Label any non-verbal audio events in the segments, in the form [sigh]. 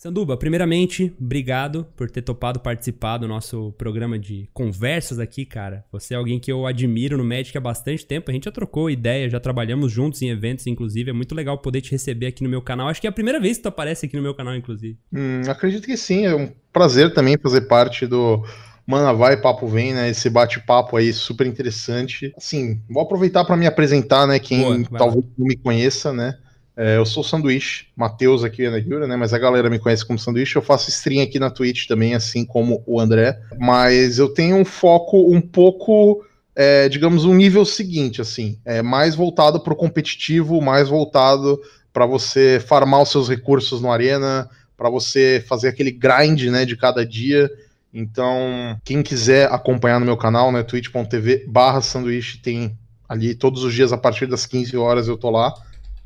Sanduba, primeiramente, obrigado por ter topado participar do nosso programa de conversas aqui, cara. Você é alguém que eu admiro no Magic há bastante tempo. A gente já trocou ideia, já trabalhamos juntos em eventos, inclusive. É muito legal poder te receber aqui no meu canal. Acho que é a primeira vez que tu aparece aqui no meu canal, inclusive. Hum, acredito que sim. É um prazer também fazer parte do Mana Vai, Papo Vem, né? Esse bate-papo aí super interessante. Assim, vou aproveitar para me apresentar, né? Quem Boa, talvez não me conheça, né? É, eu sou sanduíche, Matheus aqui na Yura, né? Mas a galera me conhece como sanduíche. Eu faço stream aqui na Twitch também, assim como o André. Mas eu tenho um foco um pouco, é, digamos, um nível seguinte, assim, é mais voltado para o competitivo, mais voltado para você farmar os seus recursos no arena, para você fazer aquele grind, né, de cada dia. Então, quem quiser acompanhar no meu canal, né, twitch.tv/barra sanduíche tem ali todos os dias a partir das 15 horas eu tô lá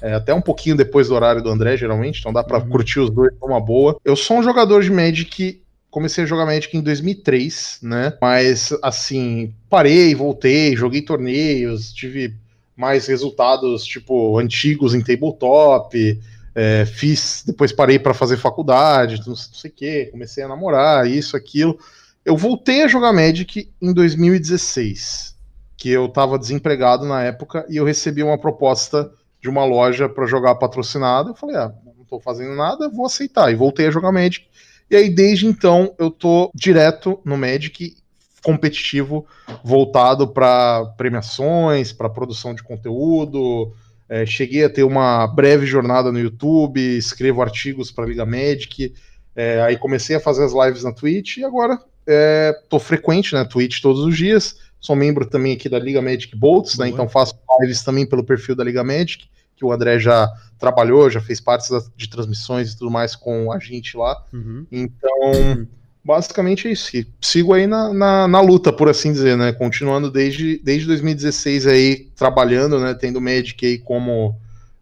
é, até um pouquinho depois do horário do André, geralmente, então dá para uhum. curtir os dois uma boa. Eu sou um jogador de Magic comecei a jogar Magic em 2003, né? Mas assim, parei, voltei, joguei torneios, tive mais resultados tipo antigos em tabletop, é, fiz, depois parei para fazer faculdade, não sei o que, comecei a namorar, isso, aquilo. Eu voltei a jogar Magic em 2016, que eu estava desempregado na época e eu recebi uma proposta de uma loja para jogar patrocinado. Eu falei, ah, não estou fazendo nada, vou aceitar. E voltei a jogar Magic. E aí, desde então, eu tô direto no Magic competitivo, voltado para premiações, para produção de conteúdo. É, cheguei a ter uma breve jornada no YouTube, escrevo artigos para Liga Magic. É, aí comecei a fazer as lives na Twitch e agora é, tô frequente na Twitch todos os dias. Sou membro também aqui da Liga Magic Bolts, né, então faço lives também pelo perfil da Liga Magic que o André já trabalhou, já fez partes de transmissões e tudo mais com a gente lá. Uhum. Então, basicamente é isso. Sigo aí na, na, na, luta, por assim dizer, né? Continuando desde, desde 2016 aí, trabalhando, né? Tendo o Magic aí como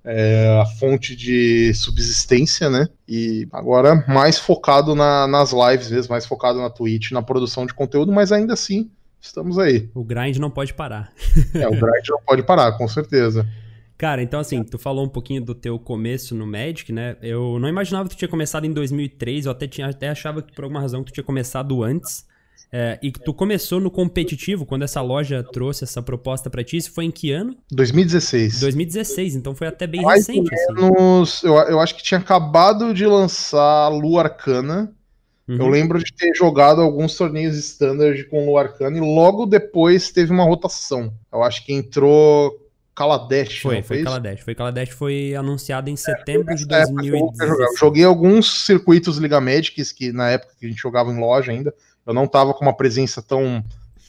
é, a fonte de subsistência, né? E agora mais focado na, nas lives mesmo, mais focado na Twitch, na produção de conteúdo, mas ainda assim estamos aí. O grind não pode parar. é, o grind não pode parar, com certeza. Cara, então assim, tu falou um pouquinho do teu começo no Magic, né? Eu não imaginava que tu tinha começado em 2003, eu até, tinha, até achava que por alguma razão tu tinha começado antes. É, e que tu começou no competitivo, quando essa loja trouxe essa proposta para ti, isso foi em que ano? 2016. 2016, então foi até bem Mais recente. Assim. Menos, assim. eu, eu acho que tinha acabado de lançar Lua Arcana. Uhum. Eu lembro de ter jogado alguns torneios standard com Lua Arcana e logo depois teve uma rotação. Eu acho que entrou Kaladesh. Foi, foi Kaladesh. Foi Kaladesh foi anunciado em setembro é, de 2016. Eu joguei alguns circuitos Liga Magics que na época que a gente jogava em loja ainda, eu não tava com uma presença tão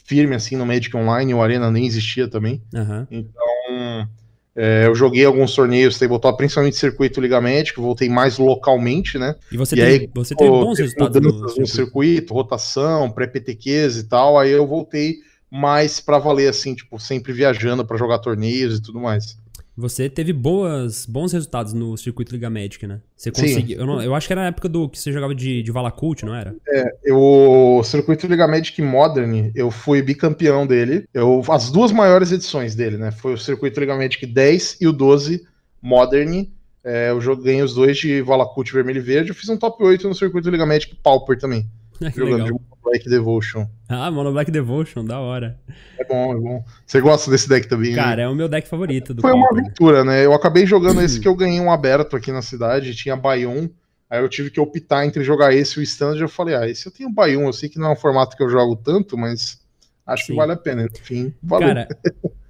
firme assim no Magic Online, o Arena nem existia também. Uhum. Então, é, eu joguei alguns torneios tabletop, principalmente circuito Liga Magic, voltei mais localmente, né? E você, e tem, aí, você teve bons resultados no circuito. circuito, rotação, pré-PTQs e tal, aí eu voltei mas para valer assim, tipo, sempre viajando para jogar torneios e tudo mais. Você teve boas, bons resultados no circuito Liga Magic, né? Você conseguiu. Eu, eu, acho que era na época do que você jogava de, de Valacult, não era? É, eu, o circuito Liga Magic Modern, eu fui bicampeão dele. Eu, as duas maiores edições dele, né? Foi o circuito Liga Magic 10 e o 12 Modern. É, eu joguei os dois de Valacult vermelho e verde. Eu fiz um top 8 no circuito Liga Magic Pauper também. [laughs] jogando legal. de Black Devotion. Ah, Mono Black Devotion, da hora. É bom, é bom. Você gosta desse deck também? Cara, né? é o meu deck favorito. Foi uma aventura, né? Eu acabei jogando [clears throat] esse que eu ganhei um aberto aqui na cidade, tinha Bayon. Aí eu tive que optar entre jogar esse e o Standard. Eu falei, ah, esse eu tenho Bayon. Eu sei que não é um formato que eu jogo tanto, mas acho Sim. que vale a pena. Enfim, valeu. Cara,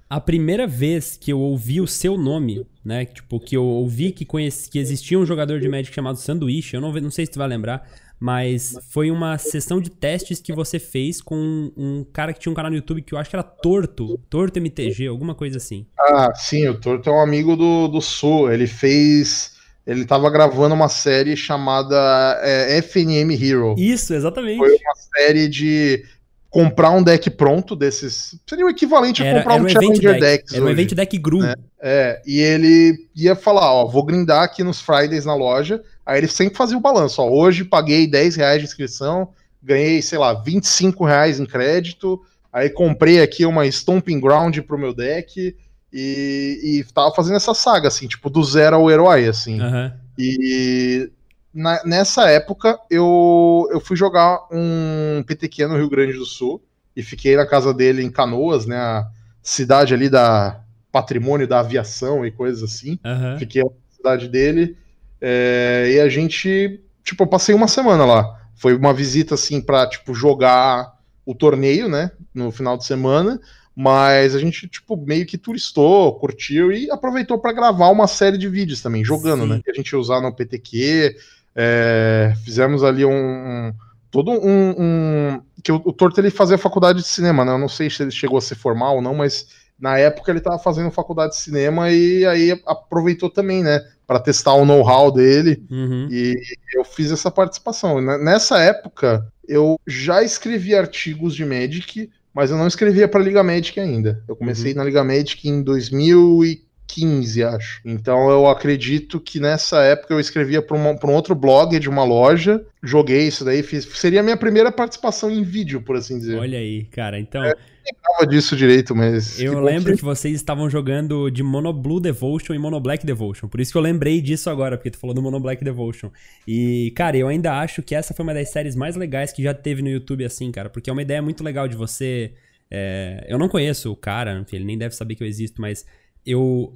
a primeira vez que eu ouvi o seu nome, né? Tipo, que eu ouvi que, conheci, que existia um jogador de Magic chamado Sanduíche, eu não, não sei se tu vai lembrar, mas foi uma sessão de testes que você fez com um cara que tinha um canal no YouTube que eu acho que era Torto, Torto MTG, alguma coisa assim. Ah, sim, o Torto é um amigo do, do Sul. Ele fez. Ele estava gravando uma série chamada é, FNM Hero. Isso, exatamente. Foi uma série de comprar um deck pronto desses. Seria o equivalente a comprar um Challenger deck. Era um event deck Gru. Né? É, e ele ia falar: ó, vou grindar aqui nos Fridays na loja Aí ele sempre fazia o balanço, ó, hoje paguei 10 reais de inscrição, ganhei, sei lá, 25 reais em crédito, aí comprei aqui uma Stomping Ground pro meu deck e, e tava fazendo essa saga, assim, tipo, do zero ao herói, assim. Uhum. E na, nessa época eu, eu fui jogar um PTQ no Rio Grande do Sul e fiquei na casa dele em Canoas, né? A cidade ali da patrimônio da aviação e coisas assim. Uhum. Fiquei na cidade dele é, e a gente, tipo, eu passei uma semana lá. Foi uma visita assim para tipo jogar o torneio, né? No final de semana. Mas a gente, tipo, meio que turistou, curtiu e aproveitou para gravar uma série de vídeos também, jogando, Sim. né? Que a gente ia usar no PTQ. É, fizemos ali um, um todo um, um, que o, o Torto ele fazia faculdade de cinema, né? Eu não sei se ele chegou a ser formal ou não, mas na época ele estava fazendo faculdade de cinema e aí aproveitou também, né, para testar o know-how dele. Uhum. E eu fiz essa participação. Nessa época eu já escrevi artigos de Magic, mas eu não escrevia para Liga Magic ainda. Eu comecei uhum. na Liga Magic em 2015, acho. Então eu acredito que nessa época eu escrevia para um outro blog de uma loja, joguei isso daí, fiz. Seria a minha primeira participação em vídeo, por assim dizer. Olha aí, cara. Então. É, lembrava disso direito, mas. Eu que lembro que... que... vocês estavam jogando de Mono Blue Devotion e Mono Black Devotion. Por isso que eu lembrei disso agora, porque tu falou do Mono Black Devotion. E, cara, eu ainda acho que essa foi uma das séries mais legais que já teve no YouTube, assim, cara. Porque é uma ideia muito legal de você. É... Eu não conheço o cara, enfim, ele nem deve saber que eu existo, mas eu.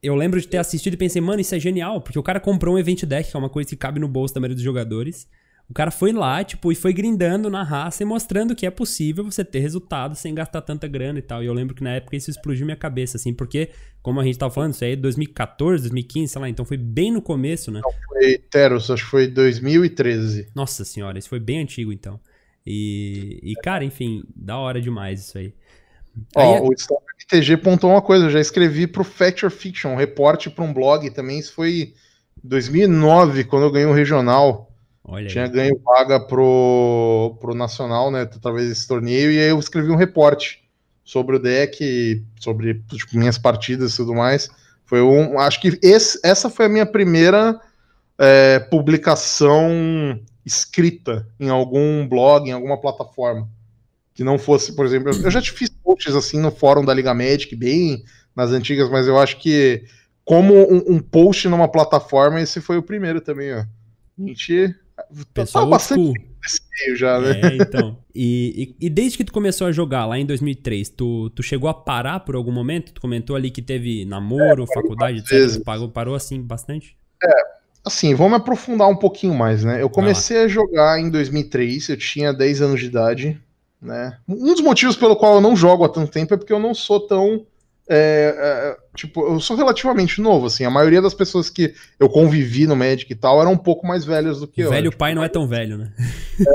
Eu lembro de ter assistido e pensei, mano, isso é genial, porque o cara comprou um Event Deck, que é uma coisa que cabe no bolso da maioria dos jogadores. O cara foi lá, tipo, e foi grindando na raça e mostrando que é possível você ter resultado sem gastar tanta grana e tal. E eu lembro que na época isso explodiu minha cabeça, assim, porque, como a gente tava falando, isso aí é 2014, 2015, sei lá, então foi bem no começo, né? Não, foi Teros, acho que foi 2013. Nossa senhora, isso foi bem antigo, então. E, e cara, enfim, da hora demais isso aí. Ó, aí, é o MTG pontou uma coisa, eu já escrevi pro Fact or Fiction, um reporte para um blog também, isso foi 2009, quando eu ganhei um regional. Olha tinha aí. ganho vaga pro, pro Nacional, né? Através desse torneio, e aí eu escrevi um reporte sobre o deck, sobre tipo, minhas partidas e tudo mais. Foi um. Acho que esse, essa foi a minha primeira é, publicação escrita em algum blog, em alguma plataforma. Que não fosse, por exemplo, eu já te fiz posts assim no fórum da Liga Magic, bem nas antigas, mas eu acho que como um, um post numa plataforma, esse foi o primeiro também, ó. A gente Pessoal bastante já, né? É, então. E, e, e, desde que tu começou a jogar lá em 2003, tu, tu chegou a parar por algum momento? Tu comentou ali que teve namoro, é, faculdade, etc. Parou, parou assim bastante? É, assim, vamos aprofundar um pouquinho mais, né? Eu comecei a jogar em 2003, eu tinha 10 anos de idade, né? Um dos motivos pelo qual eu não jogo há tanto tempo é porque eu não sou tão é, é, tipo, eu sou relativamente novo, assim. A maioria das pessoas que eu convivi no Magic e tal eram um pouco mais velhas do que o eu. Velho tipo, pai não é tão velho, né?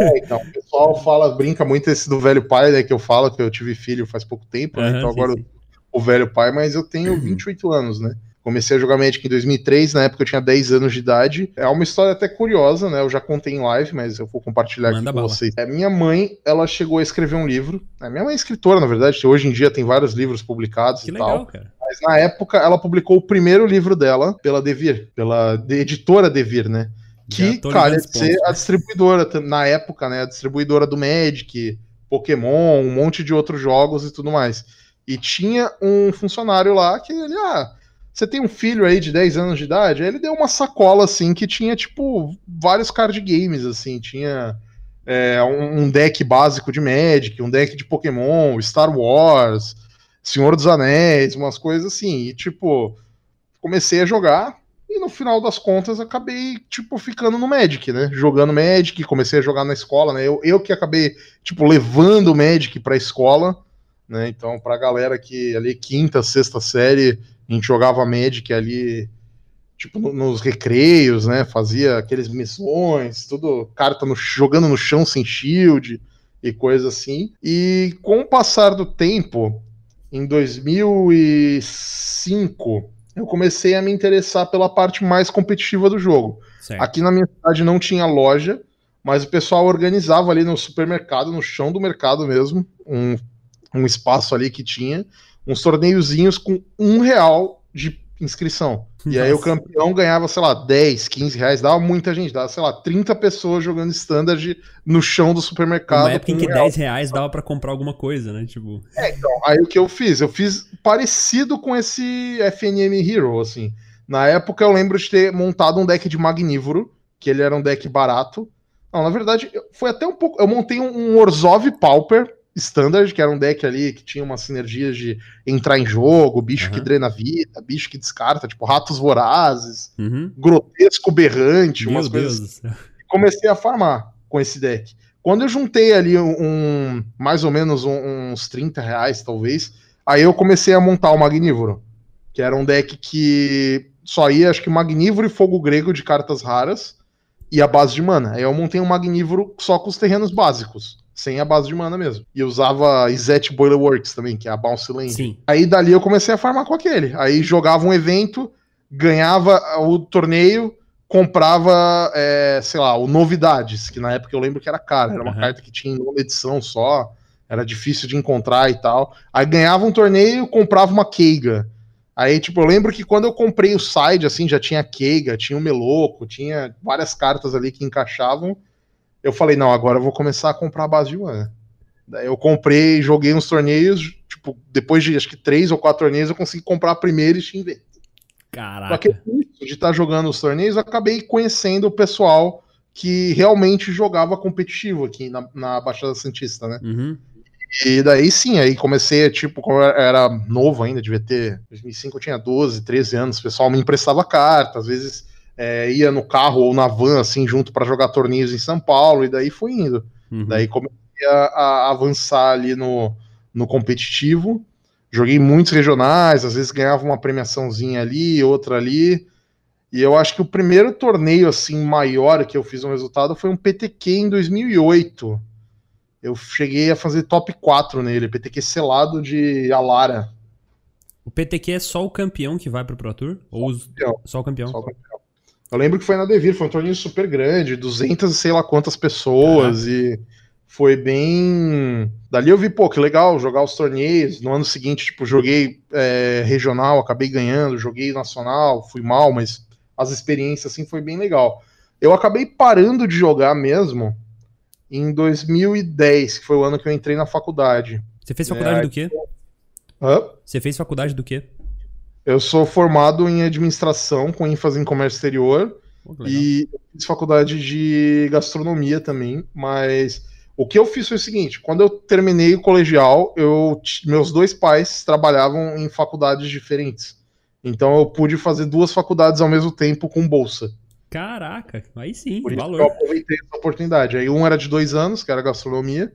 É, então, o pessoal fala, brinca muito esse do velho pai, né? Que eu falo que eu tive filho faz pouco tempo, né? Então sim, agora sim. o velho pai, mas eu tenho 28 anos, né? Comecei a jogar Magic em 2003, na época eu tinha 10 anos de idade. É uma história até curiosa, né? Eu já contei em live, mas eu vou compartilhar Manda aqui com vocês. É, minha mãe, ela chegou a escrever um livro. Né? Minha mãe é escritora, na verdade. Hoje em dia tem vários livros publicados que e legal, tal. Cara. Mas na época ela publicou o primeiro livro dela pela Devir, pela de, editora Devir, né? Que, cara, de ser a distribuidora, na época, né? A distribuidora do Magic, Pokémon, um monte de outros jogos e tudo mais. E tinha um funcionário lá que ele, ah, você tem um filho aí de 10 anos de idade? Aí ele deu uma sacola assim que tinha, tipo, vários card games, assim, tinha é, um deck básico de Magic, um deck de Pokémon, Star Wars, Senhor dos Anéis, umas coisas assim. E, tipo, comecei a jogar e no final das contas acabei, tipo, ficando no Magic, né? Jogando Magic, comecei a jogar na escola, né? Eu, eu que acabei, tipo, levando o Magic pra escola, né? Então, pra galera que ali, quinta, sexta série a gente jogava Magic ali, tipo, no, nos recreios, né? Fazia aqueles missões, tudo, carta no, jogando no chão sem shield e coisa assim. E com o passar do tempo, em 2005, eu comecei a me interessar pela parte mais competitiva do jogo. Certo. Aqui na minha cidade não tinha loja, mas o pessoal organizava ali no supermercado, no chão do mercado mesmo, um, um espaço ali que tinha, uns torneiozinhos com um real de inscrição. Nossa. E aí o campeão ganhava, sei lá, 10, 15 reais, dava muita gente, dava, sei lá, 30 pessoas jogando standard no chão do supermercado. Uma época em que real. 10 reais dava para comprar alguma coisa, né? Tipo... É, então, aí o que eu fiz? Eu fiz parecido com esse FNM Hero, assim. Na época eu lembro de ter montado um deck de Magnívoro, que ele era um deck barato. Não, na verdade, foi até um pouco. Eu montei um, Orzhov Pauper Standard, que era um deck ali que tinha uma sinergia de entrar em jogo, bicho uhum. que drena vida, bicho que descarta, tipo ratos vorazes, uhum. grotesco berrante, Meu umas Deus coisas. Comecei a farmar com esse deck. Quando eu juntei ali um, um mais ou menos um, uns 30 reais, talvez, aí eu comecei a montar o Magnívoro, que era um deck que só ia, acho que Magnívoro e Fogo Grego de cartas raras e a base de mana. Aí eu montei um Magnívoro só com os terrenos básicos sem a base de mana mesmo. E usava Izet Boiler Works também, que é a Bounce Land. Sim. Aí dali eu comecei a farmar com aquele. Aí jogava um evento, ganhava o torneio, comprava, é, sei lá, o Novidades, que na época eu lembro que era caro. Era uma uhum. carta que tinha uma edição só, era difícil de encontrar e tal. Aí ganhava um torneio, comprava uma Keiga. Aí, tipo, eu lembro que quando eu comprei o side, assim, já tinha Keiga, tinha o Meloco, tinha várias cartas ali que encaixavam eu falei, não, agora eu vou começar a comprar a base de mana. Daí eu comprei, joguei uns torneios, tipo, depois de acho que três ou quatro torneios, eu consegui comprar a primeira e xinguei. Caraca. Só que de estar tá jogando os torneios, eu acabei conhecendo o pessoal que realmente jogava competitivo aqui na, na Baixada Santista, né? Uhum. E daí sim, aí comecei, tipo, quando eu era novo ainda, devia ter 2005, eu tinha 12, 13 anos, o pessoal me emprestava carta, às vezes é, ia no carro ou na van, assim, junto para jogar torneios em São Paulo, e daí fui indo. Uhum. Daí comecei a, a, avançar ali no, no competitivo. Joguei muitos regionais, às vezes ganhava uma premiaçãozinha ali, outra ali. E eu acho que o primeiro torneio assim maior que eu fiz um resultado foi um PTQ em 2008. Eu cheguei a fazer top 4 nele, PTQ selado de Alara. O PTQ é só o campeão que vai pro Pro Tour? Só Ou os... só o campeão? Só o campeão. Eu lembro que foi na Devir, foi um torneio super grande, 200 sei lá quantas pessoas, e foi bem. Dali eu vi, pô, que legal jogar os torneios. No ano seguinte, tipo, joguei é, regional, acabei ganhando, joguei nacional, fui mal, mas as experiências assim foi bem legal. Eu acabei parando de jogar mesmo em 2010, que foi o ano que eu entrei na faculdade. Você fez faculdade é, do quê? Hã? Você fez faculdade do quê? Eu sou formado em administração com ênfase em comércio exterior oh, e fiz faculdade de gastronomia também, mas o que eu fiz foi o seguinte: quando eu terminei o colegial, eu, meus dois pais trabalhavam em faculdades diferentes. Então eu pude fazer duas faculdades ao mesmo tempo com bolsa. Caraca, aí sim, Por valor. eu aproveitei essa oportunidade. Aí um era de dois anos, que era gastronomia,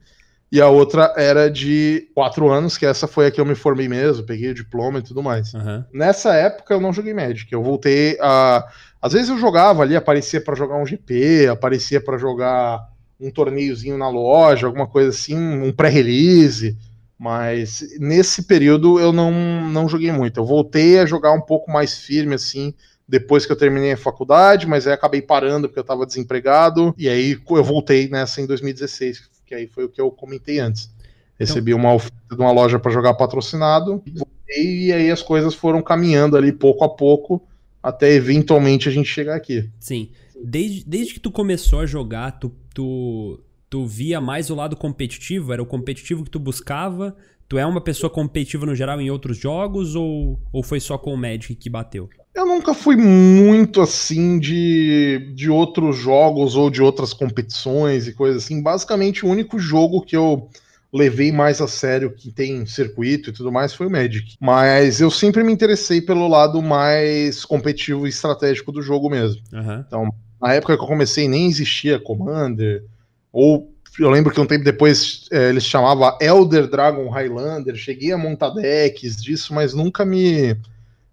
e a outra era de quatro anos, que essa foi a que eu me formei mesmo, peguei o diploma e tudo mais. Uhum. Nessa época eu não joguei Magic, eu voltei a. Às vezes eu jogava ali, aparecia para jogar um GP, aparecia para jogar um torneiozinho na loja, alguma coisa assim, um pré-release, mas nesse período eu não, não joguei muito. Eu voltei a jogar um pouco mais firme, assim, depois que eu terminei a faculdade, mas aí acabei parando porque eu estava desempregado, e aí eu voltei nessa em 2016 que aí foi o que eu comentei antes. Recebi então... uma oferta de uma loja para jogar patrocinado, e aí as coisas foram caminhando ali pouco a pouco, até eventualmente a gente chegar aqui. Sim. Desde, desde que tu começou a jogar, tu, tu, tu via mais o lado competitivo? Era o competitivo que tu buscava? Tu é uma pessoa competitiva no geral em outros jogos ou, ou foi só com o Magic que bateu? Eu nunca fui muito assim de, de outros jogos ou de outras competições e coisas assim. Basicamente, o único jogo que eu levei mais a sério, que tem circuito e tudo mais, foi o Magic. Mas eu sempre me interessei pelo lado mais competitivo e estratégico do jogo mesmo. Uhum. Então, na época que eu comecei, nem existia Commander, ou eu lembro que um tempo depois é, eles chamavam Elder Dragon Highlander, cheguei a montar decks disso, mas nunca me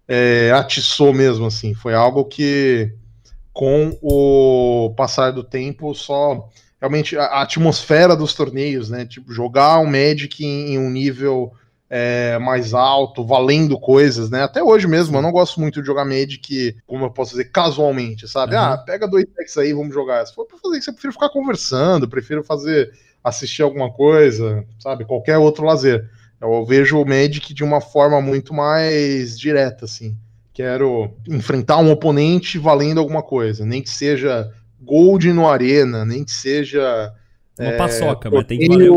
é, atiçou mesmo, assim. Foi algo que, com o passar do tempo, só realmente a, atmosfera dos torneios, né? Tipo, jogar um Magic em, em um nível é, mais alto, valendo coisas, né? Até hoje mesmo, eu não gosto muito de jogar Magic, como eu posso dizer, casualmente, sabe? Uhum. Ah, pega dois decks aí, vamos jogar. Se for pra fazer isso, eu prefiro ficar conversando, prefiro fazer, assistir alguma coisa, sabe? Qualquer outro lazer. Eu vejo o Magic de uma forma muito mais direta, assim. Quero enfrentar um oponente valendo alguma coisa, nem que seja Gold no Arena, nem que seja. Uma é, paçoca, mas tem que valer.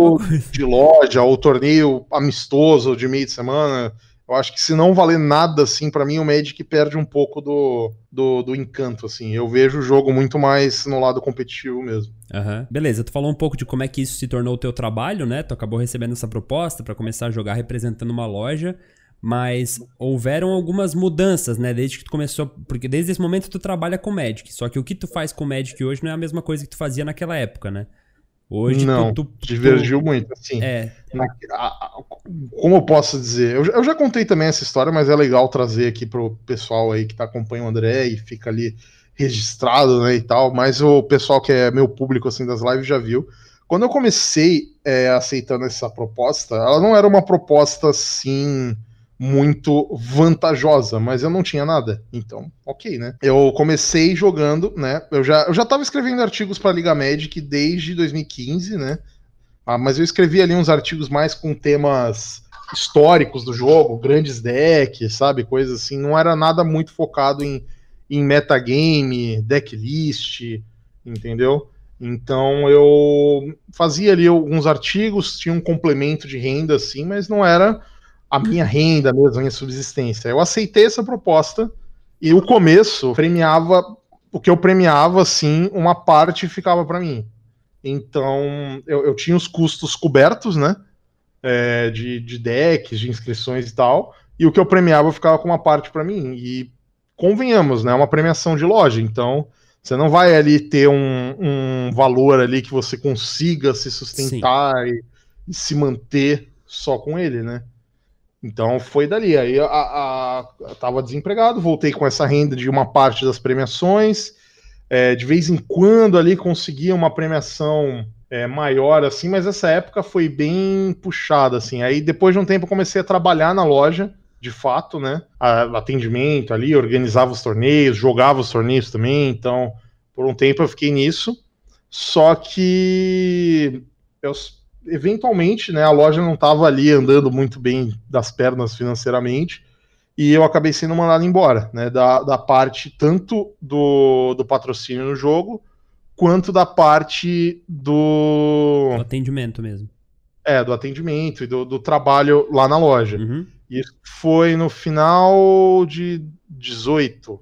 De loja, ou torneio amistoso de meio de semana. Eu acho que se não valer nada, assim, para mim o Magic perde um pouco do, do, do, encanto, assim. Eu vejo o jogo muito mais no lado competitivo mesmo. Uhum. Beleza, tu falou um pouco de como é que isso se tornou o teu trabalho, né? Tu acabou recebendo essa proposta para começar a jogar representando uma loja mas houveram algumas mudanças, né? Desde que tu começou, porque desde esse momento tu trabalha com Magic, só que o que tu faz com Magic hoje não é a mesma coisa que tu fazia naquela época, né? Hoje não, tu, tu, divergiu tu... muito, assim. É. Na, a, a, como eu posso dizer? Eu, eu, já contei também essa história, mas é legal trazer aqui pro pessoal aí que tá acompanhando o André e fica ali registrado, né, e tal, mas o pessoal que é meu público, assim, das lives já viu. Quando eu comecei é, aceitando essa proposta, ela não era uma proposta, assim muito vantajosa, mas eu não tinha nada. Então, ok, né? Eu comecei jogando, né? Eu já, eu já tava escrevendo artigos para Liga Magic desde 2015, né? Ah, mas eu escrevi ali uns artigos mais com temas históricos do jogo, grandes decks, sabe? Coisas assim. Não era nada muito focado em, em metagame, decklist, entendeu? Então eu fazia ali alguns artigos, tinha um complemento de renda, assim, mas não era a minha renda mesmo, a minha subsistência. Eu aceitei essa proposta e o começo premiava, o que eu premiava, assim, uma parte ficava para mim. Então eu, eu, tinha os custos cobertos, né? É, de, de decks, de inscrições e tal, e o que eu premiava ficava com uma parte para mim. E convenhamos, né? É uma premiação de loja, então você não vai ali ter um, um valor ali que você consiga se sustentar e, e se manter só com ele, né? Então foi dali. Aí a, a, eu tava desempregado, voltei com essa renda de uma parte das premiações. É, de vez em quando ali conseguia uma premiação é, maior, assim, mas essa época foi bem puxada, assim. Aí depois de um tempo comecei a trabalhar na loja, de fato, né? atendimento ali, organizava os torneios, jogava os torneios também. Então, por um tempo eu fiquei nisso. Só que eu eventualmente, né, a loja não estava ali andando muito bem das pernas financeiramente e eu acabei sendo mandado embora, né, da, da parte tanto do, do patrocínio no jogo quanto da parte do... do atendimento mesmo. É, do atendimento e do, do trabalho lá na loja. Uhum. Isso foi no final de 18,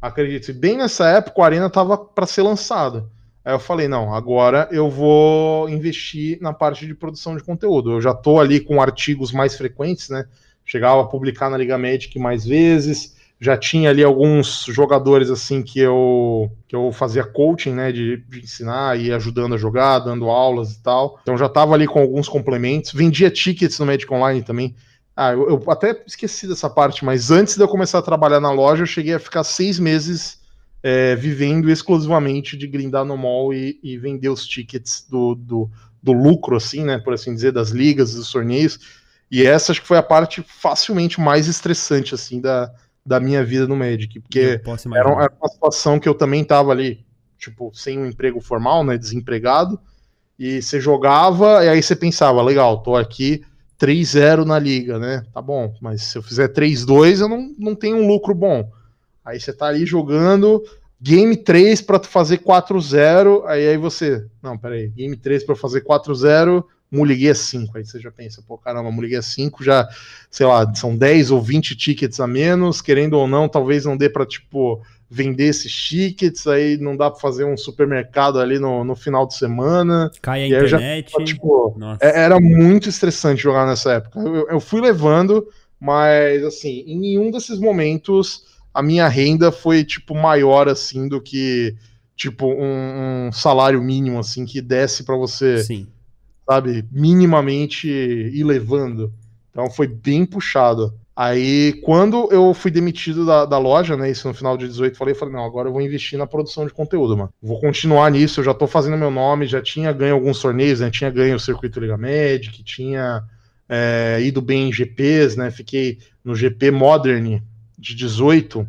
acredito. E bem nessa época, a Arena estava para ser lançada. Aí eu falei, não, agora eu vou investir na parte de produção de conteúdo. Eu já estou ali com artigos mais frequentes, né? Chegava a publicar na Liga Magic mais vezes, já tinha ali alguns jogadores assim que eu que eu fazia coaching, né, de, de ensinar e ajudando a jogar, dando aulas e tal. Então já estava ali com alguns complementos, vendia tickets no Magic Online também. Ah, eu, eu até esqueci dessa parte, mas antes de eu começar a trabalhar na loja, eu cheguei a ficar seis meses é, vivendo exclusivamente de grindar no mall e, e vender os tickets do, do, do, lucro, assim, né, por assim dizer, das ligas, dos torneios. E essa acho que foi a parte facilmente mais estressante, assim, da, da minha vida no Magic, porque era, era, uma situação que eu também tava ali, tipo, sem um emprego formal, né, desempregado, e você jogava, e aí você pensava, legal, tô aqui 3-0 na liga, né, tá bom, mas se eu fizer 3-2 eu não, não tenho um lucro bom. Aí você tá ali jogando game 3 para fazer 4-0, aí aí você, não, peraí, game 3 para fazer 4-0, Muliguia 5. Aí você já pensa, pô, caramba, Muliguia 5 já, sei lá, são 10 ou 20 tickets a menos, querendo ou não, talvez não dê para tipo vender esses tickets, aí não dá para fazer um supermercado ali no, no final de semana. Cai a internet. Já, tipo, é, era muito estressante jogar nessa época. Eu, eu fui levando, mas assim, em nenhum desses momentos a minha renda foi, tipo, maior, assim, do que, tipo, um, um salário mínimo, assim, que desce para você, Sim. sabe, minimamente ir levando. Então foi bem puxado. Aí, quando eu fui demitido da, da loja, né, isso no final de 18, falei, falei, não, agora eu vou investir na produção de conteúdo, mano. Vou continuar nisso, eu já tô fazendo meu nome, já tinha ganho alguns torneios, né, tinha ganho o Circuito Liga Magic, tinha é, ido bem em GPs, né, fiquei no GP Modern, de 18,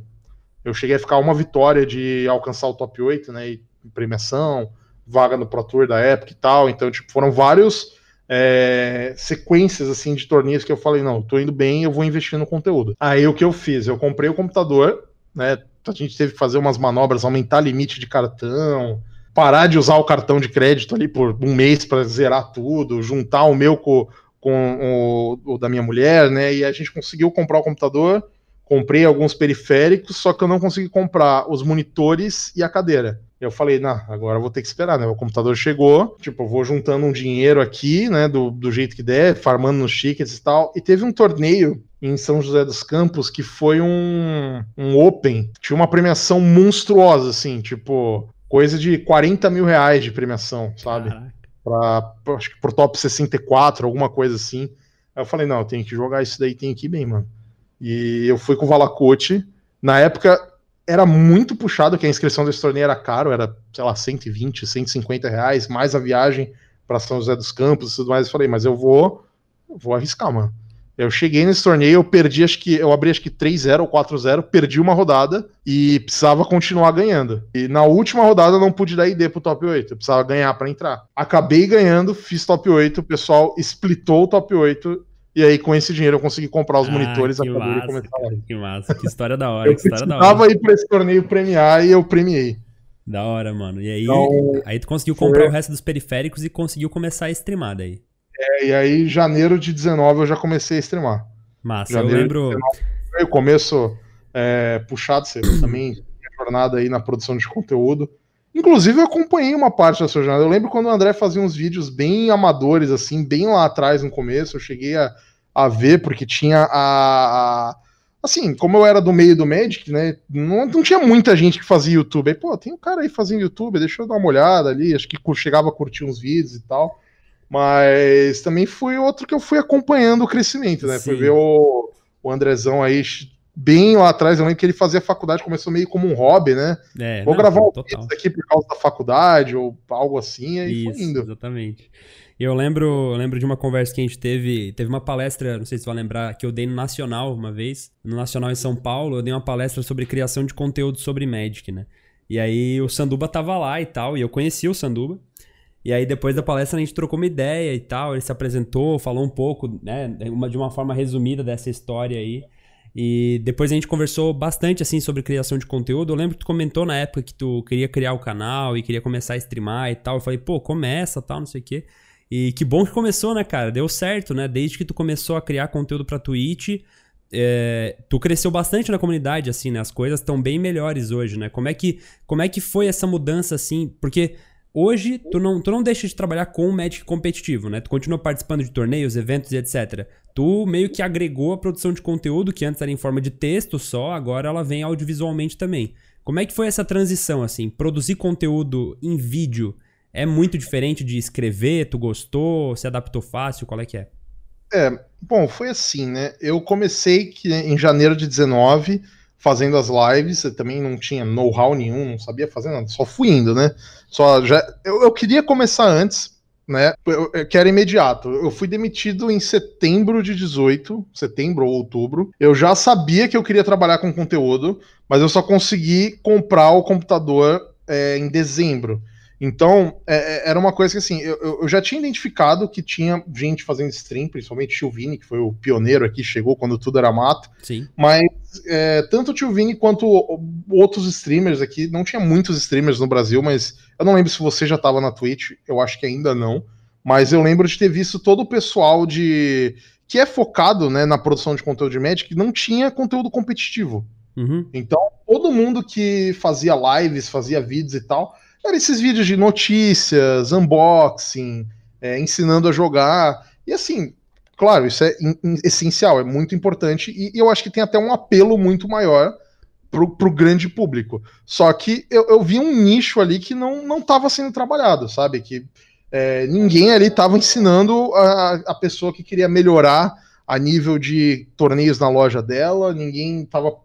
eu cheguei a ficar uma vitória de alcançar o top 8, né? E premiação, vaga no Pro Tour da época e tal. Então, tipo, foram vários é, sequências assim de torneios que eu falei, não, tô indo bem, eu vou investir no conteúdo. Aí o que eu fiz? Eu comprei o computador, né? A gente teve que fazer umas manobras, aumentar limite de cartão, parar de usar o cartão de crédito ali por um mês para zerar tudo, juntar o meu com, com o, o, da minha mulher, né? E a gente conseguiu comprar o computador, comprei alguns periféricos, só que eu não consegui comprar os monitores e a cadeira. Eu falei, não, agora eu vou ter que esperar, né? O computador chegou, tipo, eu vou juntando um dinheiro aqui, né? Do, do jeito que der, farmando nos tickets e tal. E teve um torneio em São José dos Campos que foi um, um Open. Tinha uma premiação monstruosa, assim, tipo, coisa de 40 mil reais de premiação, sabe? Pra, acho que pro top 64, alguma coisa assim. Aí eu falei, não, eu tenho que jogar isso daí, tem que ir bem, mano. E eu fui com o Valacote. Na época, era muito puxado, que a inscrição desse torneio era caro, era, sei lá, 120, 150 reais, mais a viagem para São José dos Campos e tudo mais. Eu falei, mas eu vou, vou arriscar, mano. Eu cheguei nesse torneio, eu perdi, acho que eu abri acho que 3-0 ou 4-0, perdi uma rodada e precisava continuar ganhando. E na última rodada eu não pude dar ID pro top 8, eu precisava ganhar para entrar. Acabei ganhando, fiz top 8, o pessoal splitou o top 8 e aí, com esse dinheiro, eu consegui comprar os ah, monitores que massa, começar a Que massa, que história da hora. eu que história da hora. tava aí pra esse torneio premiar e eu premiei. Da hora, mano. E aí, então, aí tu conseguiu comprar foi... o resto dos periféricos e conseguiu começar a streamar daí. É, e aí, janeiro de 19 eu já comecei a streamar. Massa, janeiro eu lembro. 19, foi o começo é, puxado, você também jornada aí na produção de conteúdo. Inclusive, eu acompanhei uma parte da sua jornada. Eu lembro quando o André fazia uns vídeos bem amadores, assim, bem lá atrás no começo. Eu cheguei a, a ver, porque tinha a, a, Assim, como eu era do meio do Magic, né? Não, não tinha muita gente que fazia YouTube. Aí, pô, tem um cara aí fazendo YouTube, deixa eu dar uma olhada ali. Acho que chegava a curtir uns vídeos e tal. Mas também foi outro que eu fui acompanhando o crescimento, né? Sim. Fui ver o, o Andrezão aí bem lá atrás, eu lembro que ele fazia faculdade, começou meio como um hobby, né? É, Vou não, gravar um vídeo aqui por causa da faculdade ou algo assim, aí Isso, foi indo. Exatamente. Eu lembro, eu lembro de uma conversa que a gente teve, teve uma palestra, não sei se você vai lembrar, que eu dei no Nacional uma vez, no Nacional em São Paulo, eu dei uma palestra sobre criação de conteúdo sobre Magic, né? E aí o Sanduba tava lá e tal, e eu conheci o Sanduba. E aí depois da palestra a gente trocou uma ideia e tal, ele se apresentou, falou um pouco, né, de uma forma resumida dessa história aí. E depois a gente conversou bastante assim sobre criação de conteúdo. Eu lembro que tu comentou na época que tu queria criar o canal e queria começar a streamar e tal. Eu falei, pô, começa, tal, não sei o quê. E que bom que começou, né, cara? Deu certo, né? Desde que tu começou a criar conteúdo pra Twitch, é, tu cresceu bastante na comunidade, assim, né? As coisas estão bem melhores hoje, né? Como é, que, como é que foi essa mudança, assim? Porque hoje tu não, tu não deixa de trabalhar com o Magic competitivo, né? Tu continua participando de torneios, eventos e etc. Tu meio que agregou a produção de conteúdo, que antes era em forma de texto só, agora ela vem audiovisualmente também. Como é que foi essa transição, assim? Produzir conteúdo em vídeo é muito diferente de escrever? Tu gostou? Se adaptou fácil? Qual é que é? É, bom, foi assim, né? Eu comecei que, em janeiro de 19 fazendo as lives, eu também não tinha know-how nenhum, não sabia fazer nada, só fui indo, né? Só já eu, eu queria começar antes, né? Eu, eu, que era imediato. Eu fui demitido em setembro de 18, setembro ou outubro. Eu já sabia que eu queria trabalhar com conteúdo, mas eu só consegui comprar o computador é, em dezembro. Então, é, é, era uma coisa que assim, eu, eu, já tinha identificado que tinha gente fazendo stream, principalmente o Tio Vini, que foi o pioneiro aqui, chegou quando tudo era mato. Sim. Mas é, tanto o Tio Vini quanto outros streamers aqui, não tinha muitos streamers no Brasil, mas eu não lembro se você já estava na Twitch, eu acho que ainda não. Mas eu lembro de ter visto todo o pessoal de. que é focado né, na produção de conteúdo de Magic, que não tinha conteúdo competitivo. Uhum. Então, todo mundo que fazia lives, fazia vídeos e tal era esses vídeos de notícias, unboxing, é, ensinando a jogar. E assim, claro, isso é essencial, é muito importante, e, e, eu acho que tem até um apelo muito maior pro, pro grande público. Só que eu, eu vi um nicho ali que não não estava sendo trabalhado, sabe? Que é, ninguém ali estava ensinando a, a pessoa que queria melhorar a nível de torneios na loja dela, ninguém estava,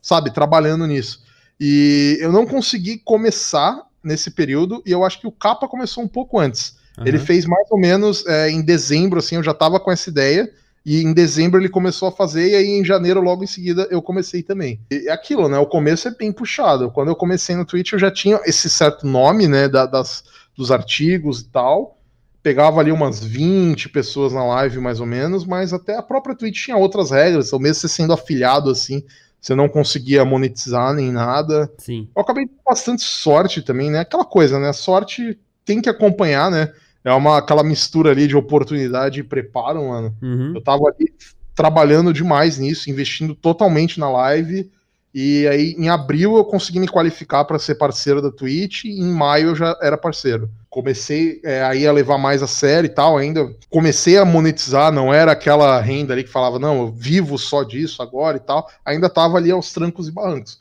sabe, trabalhando nisso. E eu não consegui começar nesse período, e eu acho que o Capa começou um pouco antes. Uhum. Ele fez mais ou menos é, em dezembro, assim, eu já tava com essa ideia, e em dezembro ele começou a fazer, e aí em janeiro, logo em seguida, eu comecei também. E é aquilo, né? O começo é bem puxado. Quando eu comecei no Twitch, eu já tinha esse certo nome, né, da, das, dos artigos e tal. Pegava ali umas 20 pessoas na live, mais ou menos, mas até a própria Twitch tinha outras regras, ou mesmo você sendo afiliado, assim, você não conseguia monetizar nem nada. Sim. Eu acabei com bastante sorte também, né? Aquela coisa, né? A sorte tem que acompanhar, né? É uma aquela mistura ali de oportunidade e preparo, mano. Uhum. Eu tava ali trabalhando demais nisso, investindo totalmente na live. E aí, em abril, eu consegui me qualificar para ser parceiro da Twitch, e em maio eu já era parceiro. Comecei é, aí a levar mais a sério e tal, ainda comecei a monetizar, não era aquela renda ali que falava, não, eu vivo só disso agora e tal, ainda tava ali aos trancos e barrancos.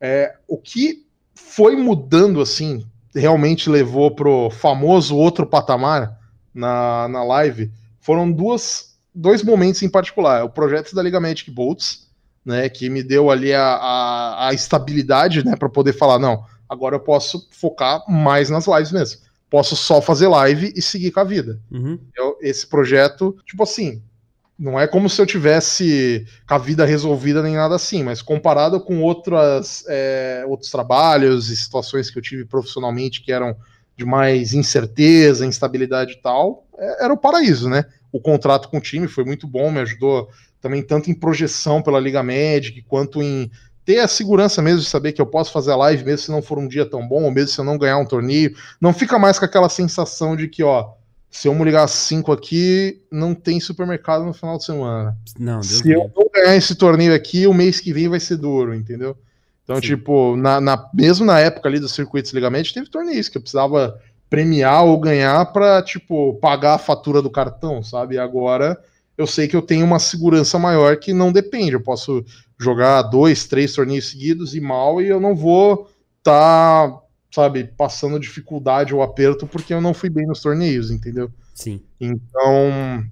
É, o que foi mudando, assim, realmente levou pro famoso outro patamar na, na live, foram duas, dois momentos em particular. O projeto da Liga Magic Bolts, né, que me deu ali a, a, a estabilidade, né, para poder falar, não, agora eu posso focar mais nas lives mesmo. Posso só fazer live e seguir com a vida. Uhum. Eu, esse projeto, tipo assim, não é como se eu tivesse a vida resolvida nem nada assim, mas comparado com outras, é, outros trabalhos e situações que eu tive profissionalmente que eram de mais incerteza, instabilidade e tal, é, era o paraíso, né? O contrato com o time foi muito bom, me ajudou também tanto em projeção pela Liga Magic, quanto em ter a segurança mesmo de saber que eu posso fazer a live mesmo se não for um dia tão bom, ou mesmo se eu não ganhar um torneio. Não fica mais com aquela sensação de que, ó, se eu me ligar às 5 aqui, não tem supermercado no final de semana. Não, Deus se Deus. eu não ganhar esse torneio aqui, o mês que vem vai ser duro, entendeu? Então, Sim. tipo, na, na, mesmo na época ali dos circuitos ligamento, teve torneios que eu precisava premiar ou ganhar para tipo, pagar a fatura do cartão, sabe? E agora eu sei que eu tenho uma segurança maior que não depende. Eu posso jogar dois, três torneios seguidos e mal, e eu não vou estar, tá, sabe, passando dificuldade ou aperto porque eu não fui bem nos torneios, entendeu? Sim. Então,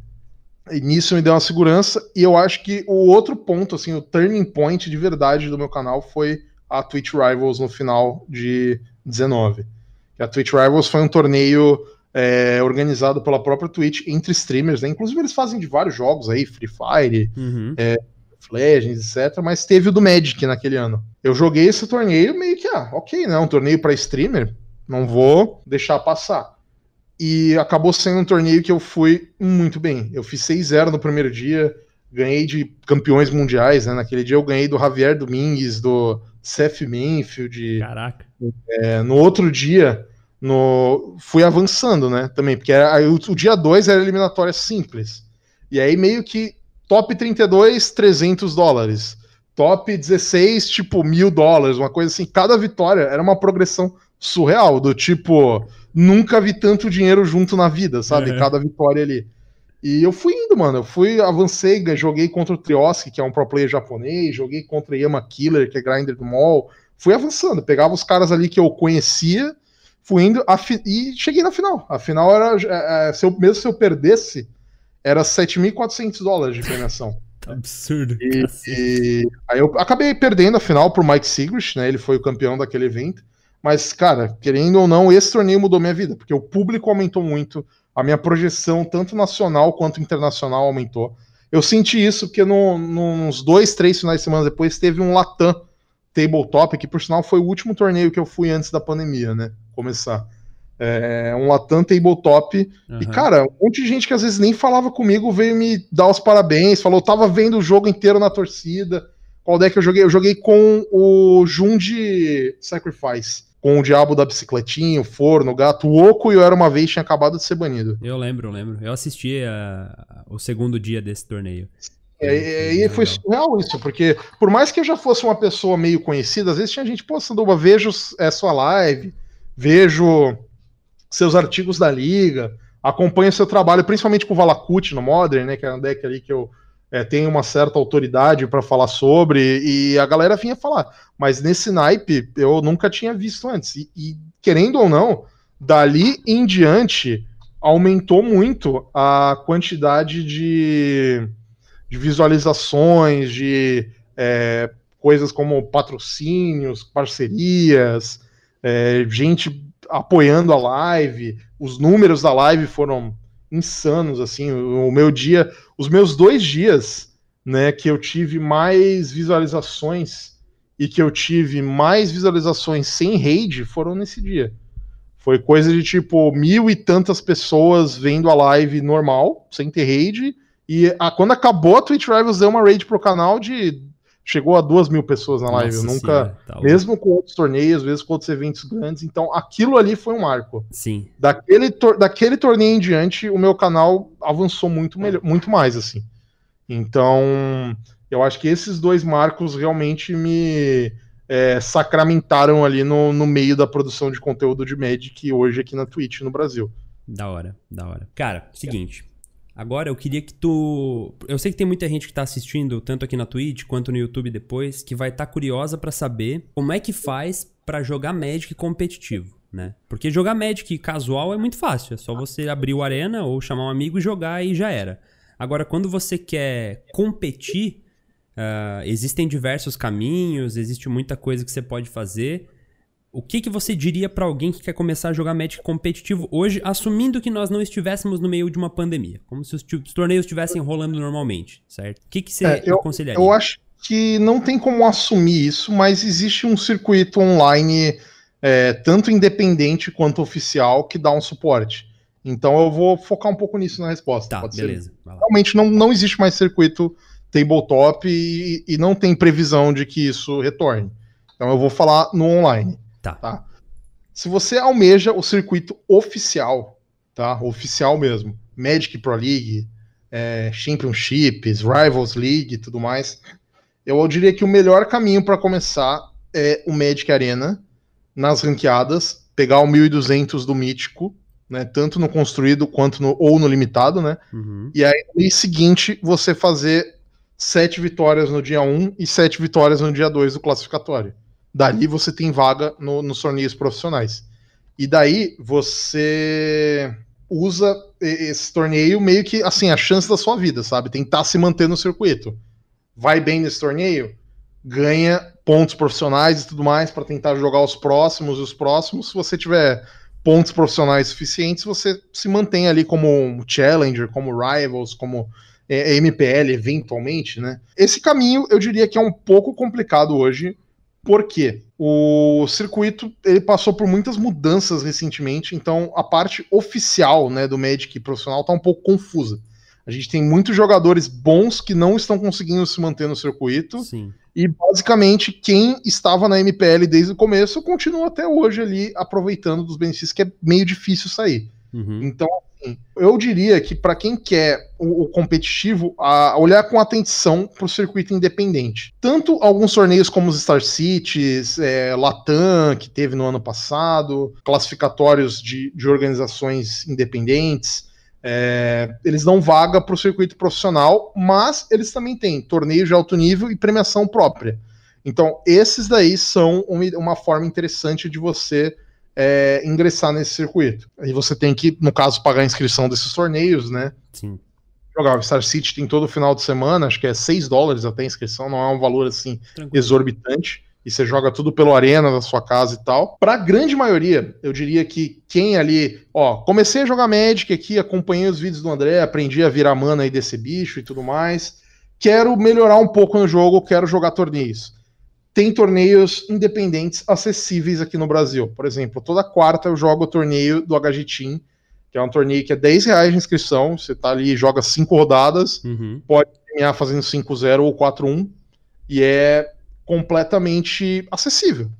nisso me deu uma segurança, e eu acho que o outro ponto, assim, o turning point de verdade do meu canal foi a Twitch Rivals no final de 19. A Twitch Rivals foi um torneio é, organizado pela própria Twitch entre streamers, né? Inclusive eles fazem de vários jogos aí, Free Fire, uhum. é, Legends, etc. Mas teve o do Magic naquele ano. Eu joguei esse torneio meio que, ah, ok, né? Um torneio para streamer, não vou deixar passar. E acabou sendo um torneio que eu fui muito bem. Eu fiz 6-0 no primeiro dia, ganhei de campeões mundiais, né? Naquele dia eu ganhei do Javier Domingues, do Seth Manfield. Caraca. É, no outro dia, no, fui avançando, né? Também, porque era, o, o dia 2 era eliminatória simples. E aí meio que top 32, 300 dólares. Top 16, tipo, mil dólares, uma coisa assim. Cada vitória era uma progressão surreal, do tipo, nunca vi tanto dinheiro junto na vida, sabe? Uhum. Cada vitória ali. E eu fui indo, mano. Eu fui, avancei, joguei contra o Trioski, que é um pro player japonês, joguei contra o Yama Killer, que é grinder do mall. Fui avançando, pegava os caras ali que eu conhecia fui indo e cheguei na final. A final era. É, é se eu, mesmo se eu perdesse, era 7.400 dólares de premiação. Tá absurdo. E, e, aí eu acabei perdendo a final pro Mike Sigrist, né? Ele foi o campeão daquele evento. Mas, cara, querendo ou não, esse torneio mudou minha vida, porque o público aumentou muito, a minha projeção, tanto nacional quanto internacional, aumentou. Eu senti isso porque no, nos dois, três finais de semana depois teve um Latam Tabletop, que por sinal foi o último torneio que eu fui antes da pandemia, né? começar. É, um Latam Tabletop. Uhum. E, cara, um monte de gente que às vezes nem falava comigo veio me dar os parabéns, falou, tava vendo o jogo inteiro na torcida. Qual deck eu joguei? Eu joguei com o Jundi Sacrifice. Com o diabo da bicicletinha, o forno, o gato, o oco e eu era uma vez tinha acabado de ser banido. Eu lembro, eu lembro. Eu assisti a, o segundo dia desse torneio. É, e foi surreal isso, porque por mais que eu já fosse uma pessoa meio conhecida, às vezes tinha gente, pô, Sanduba, vejo é, sua live, vejo seus artigos da liga, acompanho seu trabalho, principalmente com o Valakut no Modern, né, que é um deck ali que eu é, tenho uma certa autoridade para falar sobre, e a galera vinha falar, mas nesse naipe eu nunca tinha visto antes, e, e querendo ou não, dali em diante aumentou muito a quantidade de, de visualizações, de é, coisas como patrocínios, parcerias, é, gente apoiando a live, os números da live foram insanos, assim, o, meu dia, os meus dois dias, né, que eu tive mais visualizações e que eu tive mais visualizações sem raid foram nesse dia. Foi coisa de tipo mil e tantas pessoas vendo a live normal, sem ter raid, e a, quando acabou a Twitch Rivals deu uma raid pro canal de chegou a duas mil pessoas na live. Nossa eu nunca, tá mesmo com outros torneios, mesmo com outros eventos grandes. Então, aquilo ali foi um marco. Sim. Daquele, tor daquele torneio em diante, o meu canal avançou muito, melhor, muito mais, assim. Então, eu acho que esses dois marcos realmente me é, sacramentaram ali no, no meio da produção de conteúdo de Magic hoje aqui na Twitch no Brasil. Da hora, da hora. Cara, seguinte. Agora eu queria que tu. Eu sei que tem muita gente que tá assistindo, tanto aqui na Twitch quanto no YouTube depois, que vai estar tá curiosa para saber como é que faz para jogar Magic competitivo, né? Porque jogar Magic casual é muito fácil, é só você abrir o Arena ou chamar um amigo e jogar e já era. Agora, quando você quer competir, Uh, existem diversos caminhos, existe muita coisa que você pode fazer. O que, que você diria para alguém que quer começar a jogar Magic competitivo hoje, assumindo que nós não estivéssemos no meio de uma pandemia? Como se os, os torneios estivessem rolando normalmente, certo? O que, que você é, eu, aconselharia? Eu acho que não tem como assumir isso, mas existe um circuito online, é, tanto independente quanto oficial, que dá um suporte. Então eu vou focar um pouco nisso na resposta. Tá, beleza. Realmente não, não existe mais circuito tabletop e, e não tem previsão de que isso retorne. Então eu vou falar no online. Tá. tá? Se você almeja o circuito oficial, tá? Oficial mesmo, Magic Pro League, é, Championships, Rivals League e tudo mais, eu diria que o melhor caminho para começar é o Magic Arena nas ranqueadas, pegar o 1200 do Mítico, né, tanto no construído quanto no ou no limitado, né? Uhum. E aí no mês seguinte você fazer sete vitórias no dia 1 e sete vitórias no dia 2 do classificatório. Dali você tem vaga no, nos torneios profissionais. E daí você usa esse torneio meio que assim, a chance da sua vida, sabe? Tentar se manter no circuito. Vai bem nesse torneio, ganha pontos profissionais e tudo mais para tentar jogar os próximos e os próximos. Se você tiver pontos profissionais suficientes, você se mantém ali como challenger, como rivals, como é, MPL eventualmente, né? Esse caminho eu diria que é um pouco complicado hoje, porque o circuito ele passou por muitas mudanças recentemente, então a parte oficial né, do Magic profissional está um pouco confusa. A gente tem muitos jogadores bons que não estão conseguindo se manter no circuito. Sim. E basicamente quem estava na MPL desde o começo continua até hoje ali aproveitando dos benefícios, que é meio difícil sair. Uhum. Então, assim, eu diria que para quem quer o, o, competitivo, a olhar com atenção para o circuito independente. Tanto alguns torneios como os Star Cities, é, Latam, que teve no ano passado, classificatórios de, de organizações independentes. É, eles dão vaga para o circuito profissional, mas eles também têm torneios de alto nível e premiação própria. Então, esses daí são uma, uma forma interessante de você é, ingressar nesse circuito. Aí você tem que, no caso, pagar a inscrição desses torneios, né? Sim. Jogar o Star City tem todo final de semana, acho que é 6 dólares até a inscrição, não é um valor assim Tranquilo. exorbitante. E você joga tudo pelo Arena da sua casa e tal. Para a grande maioria, eu diria que quem ali, ó, comecei a jogar Magic aqui, acompanhei os vídeos do André, aprendi a virar mana aí desse bicho e tudo mais. Quero melhorar um pouco no jogo, quero jogar torneios tem torneios independentes acessíveis aqui no Brasil. Por exemplo, toda quarta eu jogo o torneio do HG Team, que é um torneio que é 10 reais de inscrição. Você tá ali joga cinco rodadas, uhum. pode ganhar fazendo 5-0 ou 4-1, e é completamente acessível.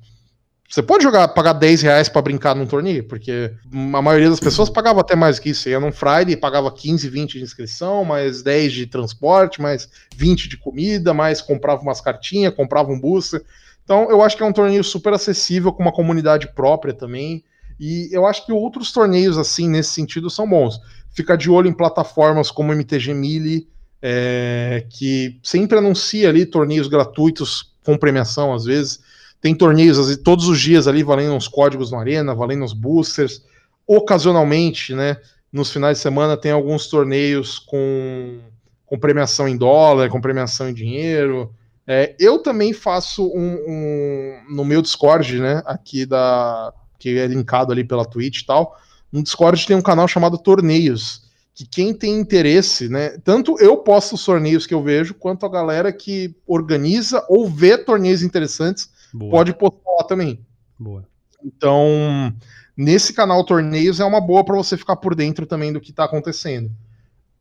Você pode jogar, pagar 10 reais para brincar num torneio, porque a maioria das pessoas pagava até mais que isso. Ia num Friday pagava 15, 20 de inscrição, mais 10 de transporte, mais 20 de comida, mais comprava umas cartinhas, comprava um booster. Então eu acho que é um torneio super acessível, com uma comunidade própria também. E eu acho que outros torneios, assim, nesse sentido, são bons. Fica de olho em plataformas como MTG Mille, é, que sempre anuncia ali torneios gratuitos com premiação, às vezes. Tem torneios todos os dias ali valendo uns códigos no Arena, valendo uns boosters. Ocasionalmente, né, nos finais de semana tem alguns torneios com, com premiação em dólar, com premiação em dinheiro. É, eu também faço um, um, no meu Discord, né, aqui da que é linkado ali pela Twitch e tal. No Discord tem um canal chamado Torneios, que quem tem interesse, né, tanto eu posto os torneios que eu vejo, quanto a galera que organiza ou vê torneios interessantes Boa. pode postar lá também. Boa. Então, nesse canal Torneios é uma boa para você ficar por dentro também do que está acontecendo.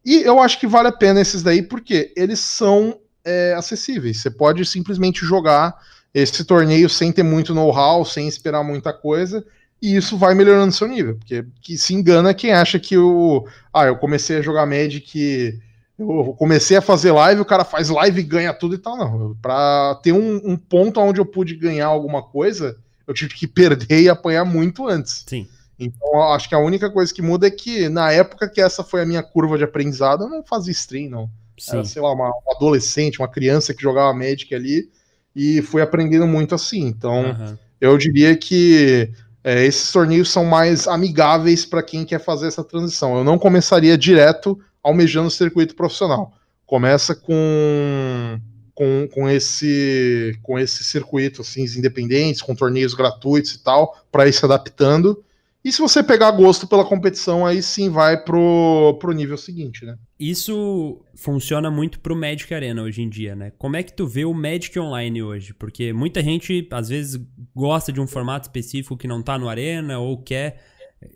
E eu acho que vale a pena esses daí, porque eles são é, acessíveis. Você pode simplesmente jogar esse torneio sem ter muito know-how, sem esperar muita coisa, e isso vai melhorando seu nível. Porque que se engana quem acha que o. Ah, eu comecei a jogar Magic. Eu comecei a fazer live, o cara faz live e ganha tudo e tal. Não. Para ter um, um, ponto onde eu pude ganhar alguma coisa, eu tive que perder e apanhar muito antes. Sim. Então, acho que a única coisa que muda é que na época que essa foi a minha curva de aprendizado, eu não fazia stream, não. Sim. Era, sei lá, uma, uma, adolescente, uma criança que jogava Magic ali e fui aprendendo muito assim. Então, uhum. eu diria que é, esses torneios são mais amigáveis para quem quer fazer essa transição. Eu não começaria direto almejando o circuito profissional. Começa com, com, com, esse, com esse circuito assim, independentes, com torneios gratuitos e tal, para ir se adaptando. E se você pegar gosto pela competição, aí sim vai pro, pro nível seguinte, né? Isso funciona muito pro Magic Arena hoje em dia, né? Como é que tu vê o Magic Online hoje? Porque muita gente, às vezes, gosta de um formato específico que não tá no Arena ou quer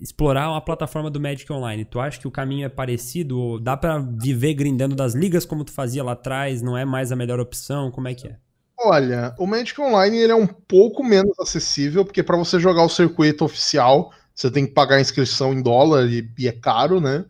explorar a plataforma do Magic Online. Tu acha que o caminho é parecido? Ou dá para viver grindando das ligas como tu fazia lá atrás? Não é mais a melhor opção? Como é que é? Olha, o Magic Online ele é um pouco menos acessível, porque para você jogar o circuito oficial você tem que pagar a inscrição em dólar e, e é caro, né?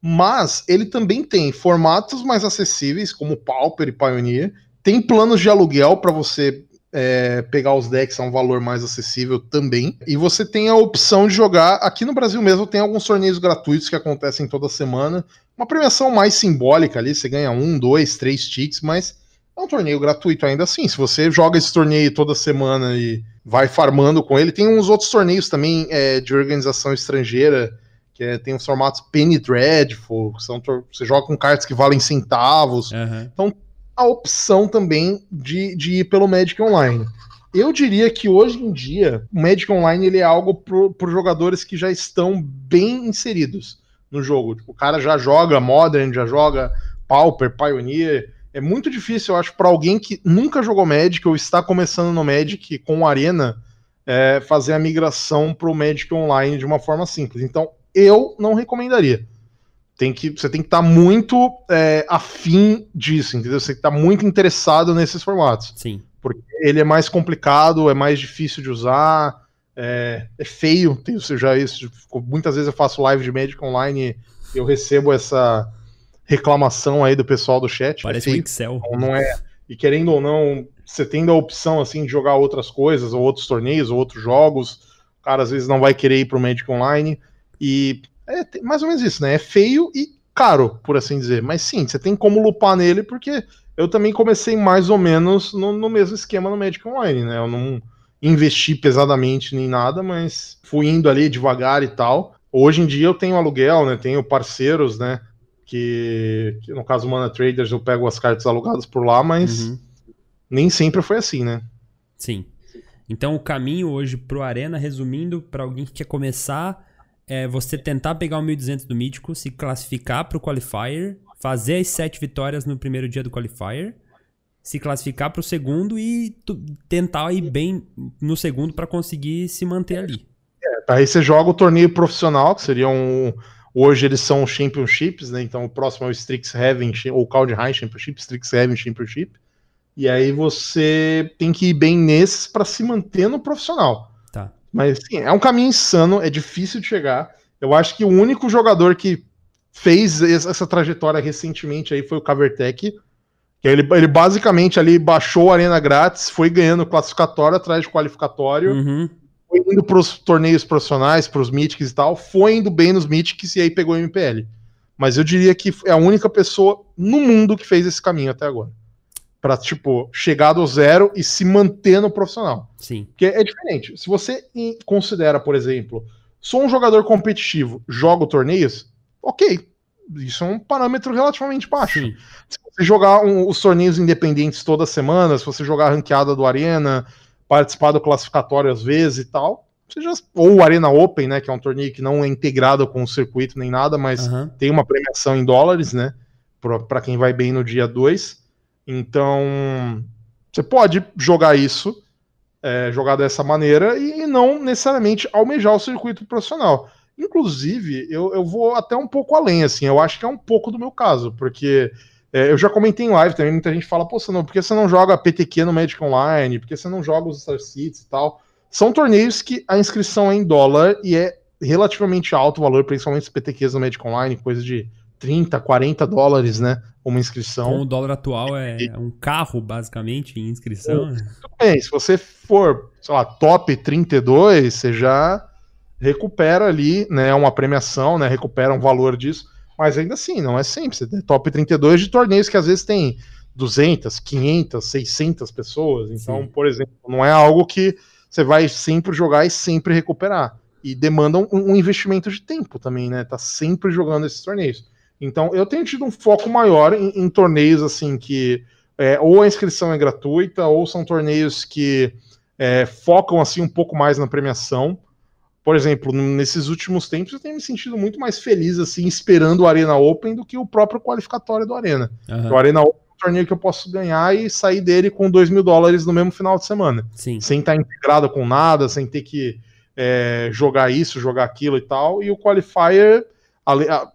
Mas ele também tem formatos mais acessíveis, como Pauper e Pioneer. Tem planos de aluguel para você é, pegar os decks a um valor mais acessível também. E você tem a opção de jogar. Aqui no Brasil mesmo tem alguns torneios gratuitos que acontecem toda semana. Uma premiação mais simbólica ali, você ganha um, dois, três ticks, mas é um torneio gratuito ainda assim. Se você joga esse torneio toda semana e vai farmando com ele, tem uns outros torneios também é, de organização estrangeira, que é, tem os formatos Penny Dreadful, que são, você joga com cartas que valem centavos. Uhum. Então, a opção também de, de ir pelo Magic Online. Eu diria que hoje em dia, o Magic Online ele é algo para jogadores que já estão bem inseridos no jogo. Tipo, o cara já joga Modern, já joga Pauper, Pioneer, é muito difícil, eu acho, para alguém que nunca jogou Magic ou está começando no Magic com Arena, é, fazer a migração para o Magic Online de uma forma simples. Então, eu não recomendaria. Tem que, você tem que estar tá muito é, afim disso, entendeu? Você tem que estar tá muito interessado nesses formatos. Sim. Porque ele é mais complicado, é mais difícil de usar, é, é feio. Tem, já isso. Muitas vezes eu faço live de Magic Online e eu recebo essa reclamação aí do pessoal do chat. Parece um Excel. Não, não é. E querendo ou não, você tendo a opção assim de jogar outras coisas, ou outros torneios, ou outros jogos, o cara às vezes não vai querer ir pro Magic Online. E é mais ou menos isso, né? É feio e caro, por assim dizer. Mas sim, você tem como lupar nele, porque eu também comecei mais ou menos no, no mesmo esquema no Magic Online, né? Eu não investi pesadamente nem nada, mas fui indo ali devagar e tal. Hoje em dia eu tenho aluguel, né? Tenho parceiros, né? que, que no caso Mana Traders eu pego as cartas alugadas por lá, mas uhum. nem sempre foi assim, né? Sim. Então o caminho hoje pro Arena, resumindo, para alguém que quer começar, é você tentar pegar o 1200 do Mítico, se classificar pro Qualifier, fazer as sete vitórias no primeiro dia do Qualifier, se classificar pro segundo e tentar ir bem no segundo para conseguir se manter ali. É, aí você joga o torneio profissional, que seria um Hoje eles são championships, né? Então o próximo é o Strixhaven ou High Championship, Strixhaven Championship. E aí você tem que ir bem nesses para se manter no profissional. Mas sim, é um caminho insano, é difícil de chegar. Eu acho que o único jogador que fez essa trajetória recentemente aí foi o Cavertec. Ele, ele basicamente ali baixou a arena grátis, foi ganhando classificatório atrás de qualificatório. Uhum foi indo para os torneios profissionais, para os Mythics e tal, foi indo bem nos Mythics e aí pegou o MPL. Mas eu diria que é a única pessoa no mundo que fez esse caminho até agora. Pra, tipo, chegar do zero e se manter no profissional. Sim. Porque é diferente. Se você considera, por exemplo, sou um jogador competitivo, jogo torneios, ok. Isso é um parâmetro relativamente baixo. Sim. Se você jogar um, os torneios independentes toda semana, se você jogar a ranqueada do Arena, participar do classificatório às vezes e tal. Seja, ou Arena Open, né, que é um torneio que não é integrado com o circuito nem nada, mas uhum. tem uma premiação em dólares, né, para quem vai bem no dia 2. Então, você pode jogar isso, é, jogar dessa maneira e não necessariamente almejar o circuito profissional. Inclusive, eu, eu vou até um pouco além, assim, eu acho que é um pouco do meu caso, porque é, eu já comentei em live também, muita gente fala, pô, você não, por que você não joga PTQ no Magic Online? Por que você não joga os Star Seeds e tal? São torneios que a inscrição é em dólar e é relativamente alto o valor, principalmente os PTQs no Magic Online, coisa de 30, 40 dólares, né? Uma inscrição. Com o dólar atual é um carro, basicamente, em inscrição. Né? Tudo bem, se você for, sei lá, top 32, você já recupera ali, né? Uma premiação, né? Recupera um valor disso. Mas ainda assim, não é sempre. Você tem top 32 de torneios que às vezes tem 200, 500, 600 pessoas. Então, Sim. por exemplo, não é algo que você vai sempre jogar e sempre recuperar. E demanda um, um investimento de tempo também, né? Tá sempre jogando esses torneios. Então, eu tenho tido um foco maior em, em torneios assim que é, ou a inscrição é gratuita, ou são torneios que é, focam assim um pouco mais na premiação. Por exemplo, nesses últimos tempos eu tenho me sentido muito mais feliz assim esperando o Arena Open do que o próprio qualificatório do Arena. Uhum. O Arena Open é um torneio que eu posso ganhar e sair dele com 2 mil dólares no mesmo final de semana. Sim. Sem estar integrado com nada, sem ter que é, jogar isso, jogar aquilo e tal. E o Qualifier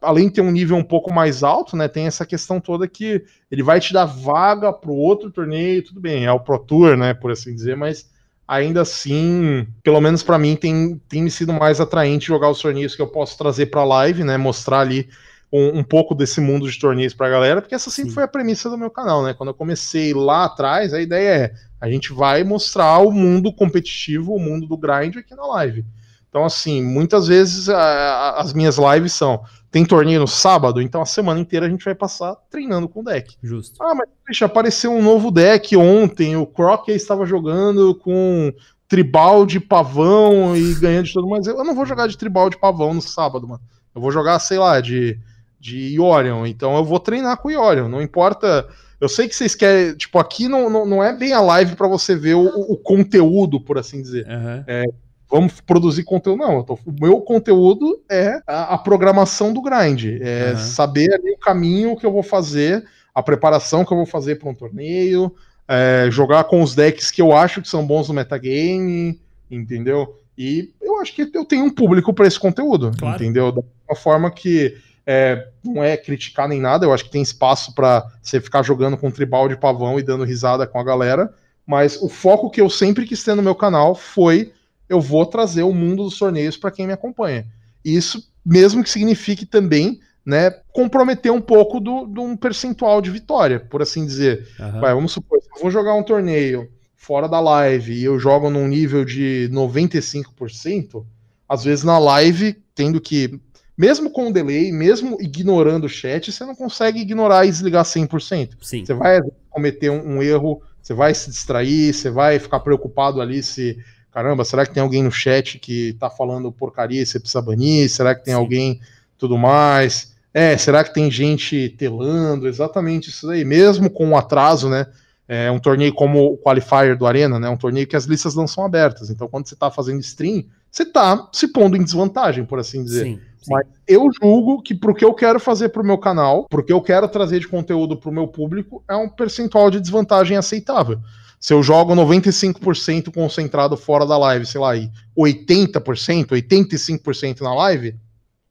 além de ter um nível um pouco mais alto, né, tem essa questão toda que ele vai te dar vaga para o outro torneio, tudo bem, é o Pro Tour, né, por assim dizer, mas ainda assim, pelo menos para mim, tem, tem me sido mais atraente jogar os torneios que eu posso trazer para live, né, mostrar ali um, um, pouco desse mundo de torneios para a galera, porque essa sempre Sim. foi a premissa do meu canal, né, quando eu comecei lá atrás, a ideia é, a gente vai mostrar o mundo competitivo, o mundo do grind aqui na live. Então, assim, muitas vezes a, as minhas lives são. Tem torneio no sábado, então a semana inteira a gente vai passar treinando com o deck. Justo. Ah, mas deixa, apareceu um novo deck ontem, o Crockett estava jogando com tribal de pavão e ganhando de todo mundo. Mas eu não vou jogar de tribal de pavão no sábado, mano. Eu vou jogar, sei lá, de, de Iorion. Então eu vou treinar com o Iorion. Não importa. Eu sei que vocês querem. Tipo, aqui não, não, não é bem a live para você ver o, o, conteúdo, por assim dizer. Uhum. É, vamos produzir conteúdo. Não, tô, o meu conteúdo é a, a programação do grind, é uhum. saber ali o caminho que eu vou fazer, a preparação que eu vou fazer para um torneio, é, jogar com os decks que eu acho que são bons no metagame, entendeu? E eu acho que eu tenho um público para esse conteúdo, claro. entendeu? Da uma forma que é, não é criticar nem nada, eu acho que tem espaço para você ficar jogando com tribal de pavão e dando risada com a galera, mas o foco que eu sempre quis ter no meu canal foi eu vou trazer o mundo dos torneios para quem me acompanha. Isso, mesmo que signifique também né, comprometer um pouco do, de um percentual de vitória, por assim dizer. Uhum. Vai, vamos supor, eu vou jogar um torneio fora da live e eu jogo num nível de 95%, às vezes na live, tendo que, mesmo com o delay, mesmo ignorando o chat, você não consegue ignorar e desligar 100%. Sim. Você vai cometer um, um erro, você vai se distrair, você vai ficar preocupado ali se caramba, será que tem alguém no chat que tá falando porcaria e você precisa banir? Será que tem Sim. alguém tudo mais? É, será que tem gente telando? Exatamente isso aí, mesmo com um atraso, né? É um torneio como o Qualifier do Arena, né? Um torneio que as listas não são abertas. Então, quando você está fazendo stream, você está se pondo em desvantagem, por assim dizer. Sim, sim. Mas eu julgo que pro que eu quero fazer pro meu canal, pro que eu quero trazer de conteúdo pro meu público, é um percentual de desvantagem aceitável. Se eu jogo 95% concentrado fora da live, sei lá, e 80%, 85% na live,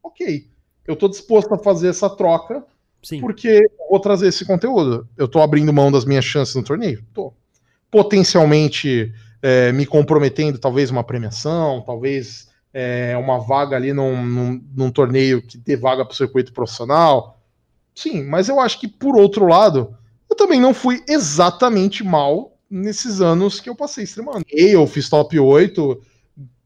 ok. Eu tô disposto a fazer essa troca Sim. porque vou trazer esse conteúdo. Eu tô abrindo mão das minhas chances no torneio? Tô. Potencialmente é, me comprometendo, talvez uma premiação, talvez é, uma vaga ali num, num, num torneio que dê vaga para o circuito profissional. Sim, mas eu acho que por outro lado, eu também não fui exatamente mal nesses anos que eu passei streamando. Eu fiz top 8,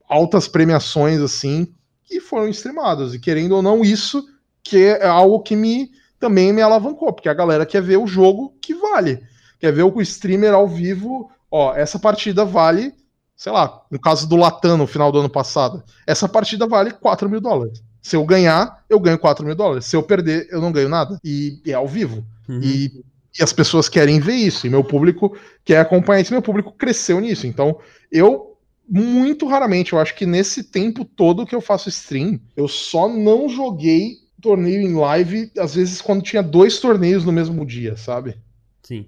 altas premiações assim, que foram streamadas. E querendo ou não, isso que é algo que me também me alavancou, porque a galera quer ver o jogo que vale. Quer ver o streamer ao vivo, ó, essa partida vale, sei lá, no caso do Latam no final do ano passado, essa partida vale 4 mil dólares. Se eu ganhar, eu ganho 4 mil dólares. Se eu perder, eu não ganho nada. E é ao vivo. Uhum. E e as pessoas querem ver isso, e meu público quer acompanhar isso, meu público cresceu nisso. Então, eu muito raramente, eu acho que nesse tempo todo que eu faço stream, eu só não joguei torneio em live, às vezes quando tinha dois torneios no mesmo dia, sabe? Sim.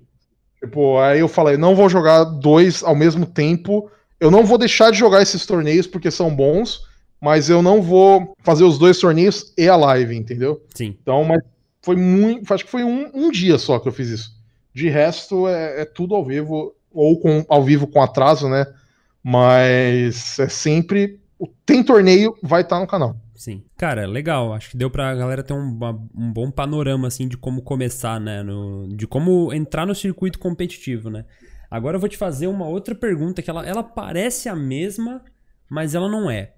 Tipo, aí eu falei, não vou jogar dois ao mesmo tempo, eu não vou deixar de jogar esses torneios porque são bons, mas eu não vou fazer os dois torneios e a live, entendeu? Sim. Então, mas foi muito. Acho que foi um, um dia só que eu fiz isso. De resto, é, é tudo ao vivo, ou com, ao vivo com atraso, né? Mas é sempre. Tem torneio, vai estar tá no canal. Sim. Cara, legal. Acho que deu pra galera ter um, um bom panorama, assim, de como começar, né? No, de como entrar no circuito competitivo, né? Agora eu vou te fazer uma outra pergunta que ela, ela parece a mesma, mas ela não é.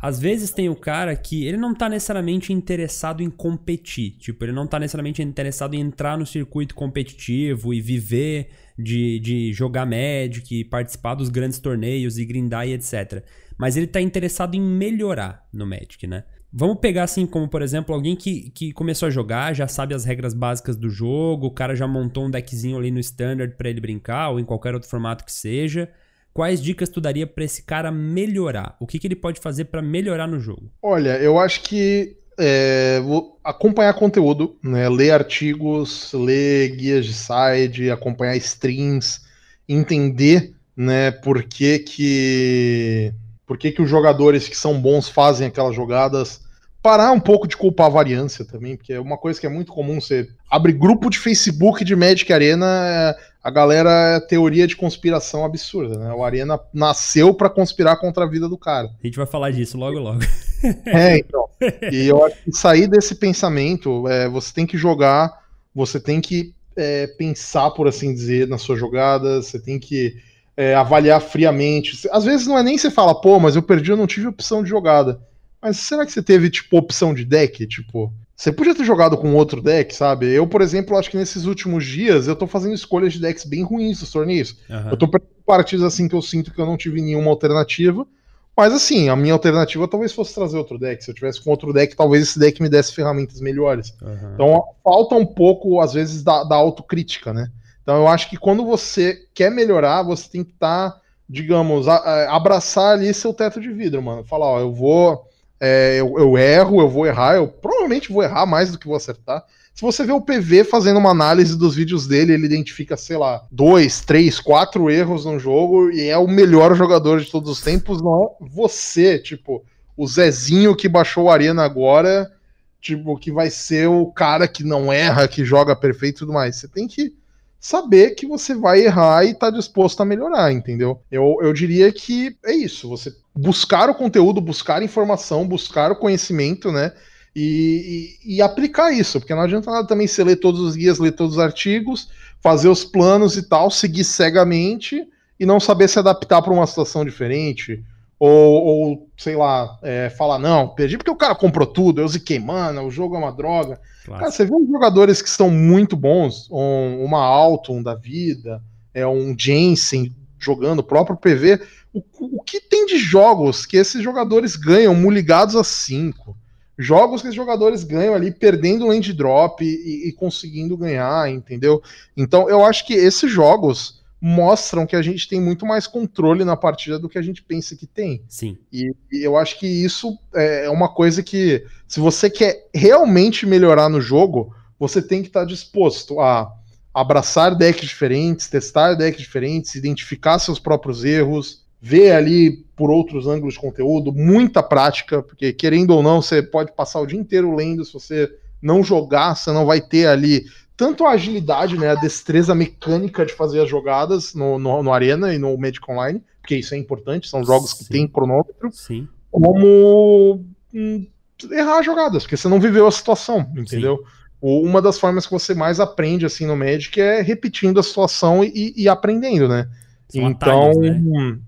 Às vezes tem o cara que ele não tá necessariamente interessado em competir. Tipo, ele não tá necessariamente interessado em entrar no circuito competitivo e viver de, de jogar Magic, participar dos grandes torneios e grindar e etc. Mas ele tá interessado em melhorar no Magic, né? Vamos pegar assim como, por exemplo, alguém que, que começou a jogar, já sabe as regras básicas do jogo, o cara já montou um deckzinho ali no Standard para ele brincar, ou em qualquer outro formato que seja quais dicas tu daria para esse cara melhorar? O que, que ele pode fazer para melhorar no jogo? Olha, eu acho que é, acompanhar conteúdo, né? ler artigos, ler guias de side, acompanhar streams, entender né, por que, que, por que, que os jogadores que são bons fazem aquelas jogadas. Parar um pouco de culpar a variância também, porque é uma coisa que é muito comum. Você abre grupo de Facebook de Magic Arena, a galera é teoria de conspiração absurda, né? O Arena nasceu para conspirar contra a vida do cara. A gente vai falar disso logo logo. [laughs] é, então. E eu acho que sair desse pensamento, é, você tem que jogar, você tem que é, pensar, por assim dizer, nas suas jogadas, você tem que é, avaliar friamente. Às vezes não é nem você fala, pô, mas eu perdi, eu não tive opção de jogada. Mas será que você teve, tipo, opção de deck? Tipo, você podia ter jogado com outro deck, sabe? Eu, por exemplo, acho que nesses últimos dias eu tô fazendo escolhas de decks bem ruins nos torneios. Uhum. Eu tô perdendo partidas assim que eu sinto que eu não tive nenhuma alternativa. Mas assim, a minha alternativa talvez fosse trazer outro deck. Se eu tivesse com outro deck, talvez esse deck me desse ferramentas melhores. Uhum. Então falta um pouco, às vezes, da, da autocrítica, né? Então eu acho que quando você quer melhorar, você tem que estar, tá, digamos, a, a, abraçar ali seu teto de vidro, mano. Falar, ó, eu vou é, eu, eu, erro, eu vou errar, eu provavelmente vou errar mais do que vou acertar. Se você vê o PV fazendo uma análise dos vídeos dele, ele identifica, sei lá, dois, três, quatro erros no jogo e é o melhor jogador de todos os tempos, não é você, tipo, o Zezinho que baixou o Arena agora, tipo, que vai ser o cara que não erra, que joga perfeito e tudo mais. Você tem que saber que você vai errar e tá disposto a melhorar, entendeu? Eu, eu diria que é isso, você buscar o conteúdo, buscar informação, buscar o conhecimento, né? E, e, e, aplicar isso, porque não adianta nada também você ler todos os guias, ler todos os artigos, fazer os planos e tal, seguir cegamente e não saber se adaptar para uma situação diferente. Ou, ou sei lá, é, falar, não, perdi porque o cara comprou tudo, eu ziquei, mano, o jogo é uma droga. Claro. Cara, você vê uns jogadores que são muito bons, um, uma Alton da vida, é um Jensen jogando, o próprio PV, o, o que tem de jogos que esses jogadores ganham muligados a 5? Jogos que esses jogadores ganham ali perdendo land drop e, e conseguindo ganhar, entendeu? Então eu acho que esses jogos mostram que a gente tem muito mais controle na partida do que a gente pensa que tem. Sim. E, e, eu acho que isso é uma coisa que, se você quer realmente melhorar no jogo, você tem que estar disposto a abraçar decks diferentes, testar decks diferentes, identificar seus próprios erros, ver ali por outros ângulos de conteúdo, muita prática, porque querendo ou não, você pode passar o dia inteiro lendo, se você não jogar, você não vai ter ali tanto a agilidade, né, a destreza mecânica de fazer as jogadas no, no, no Arena e no Magic Online, porque isso é importante, são jogos Sim. que têm cronômetro, Sim. como hum, errar jogadas, porque você não viveu a situação, entendeu? Sim. Uma das formas que você mais aprende assim no Magic é repetindo a situação e, e aprendendo, né? São então, atalhos, né?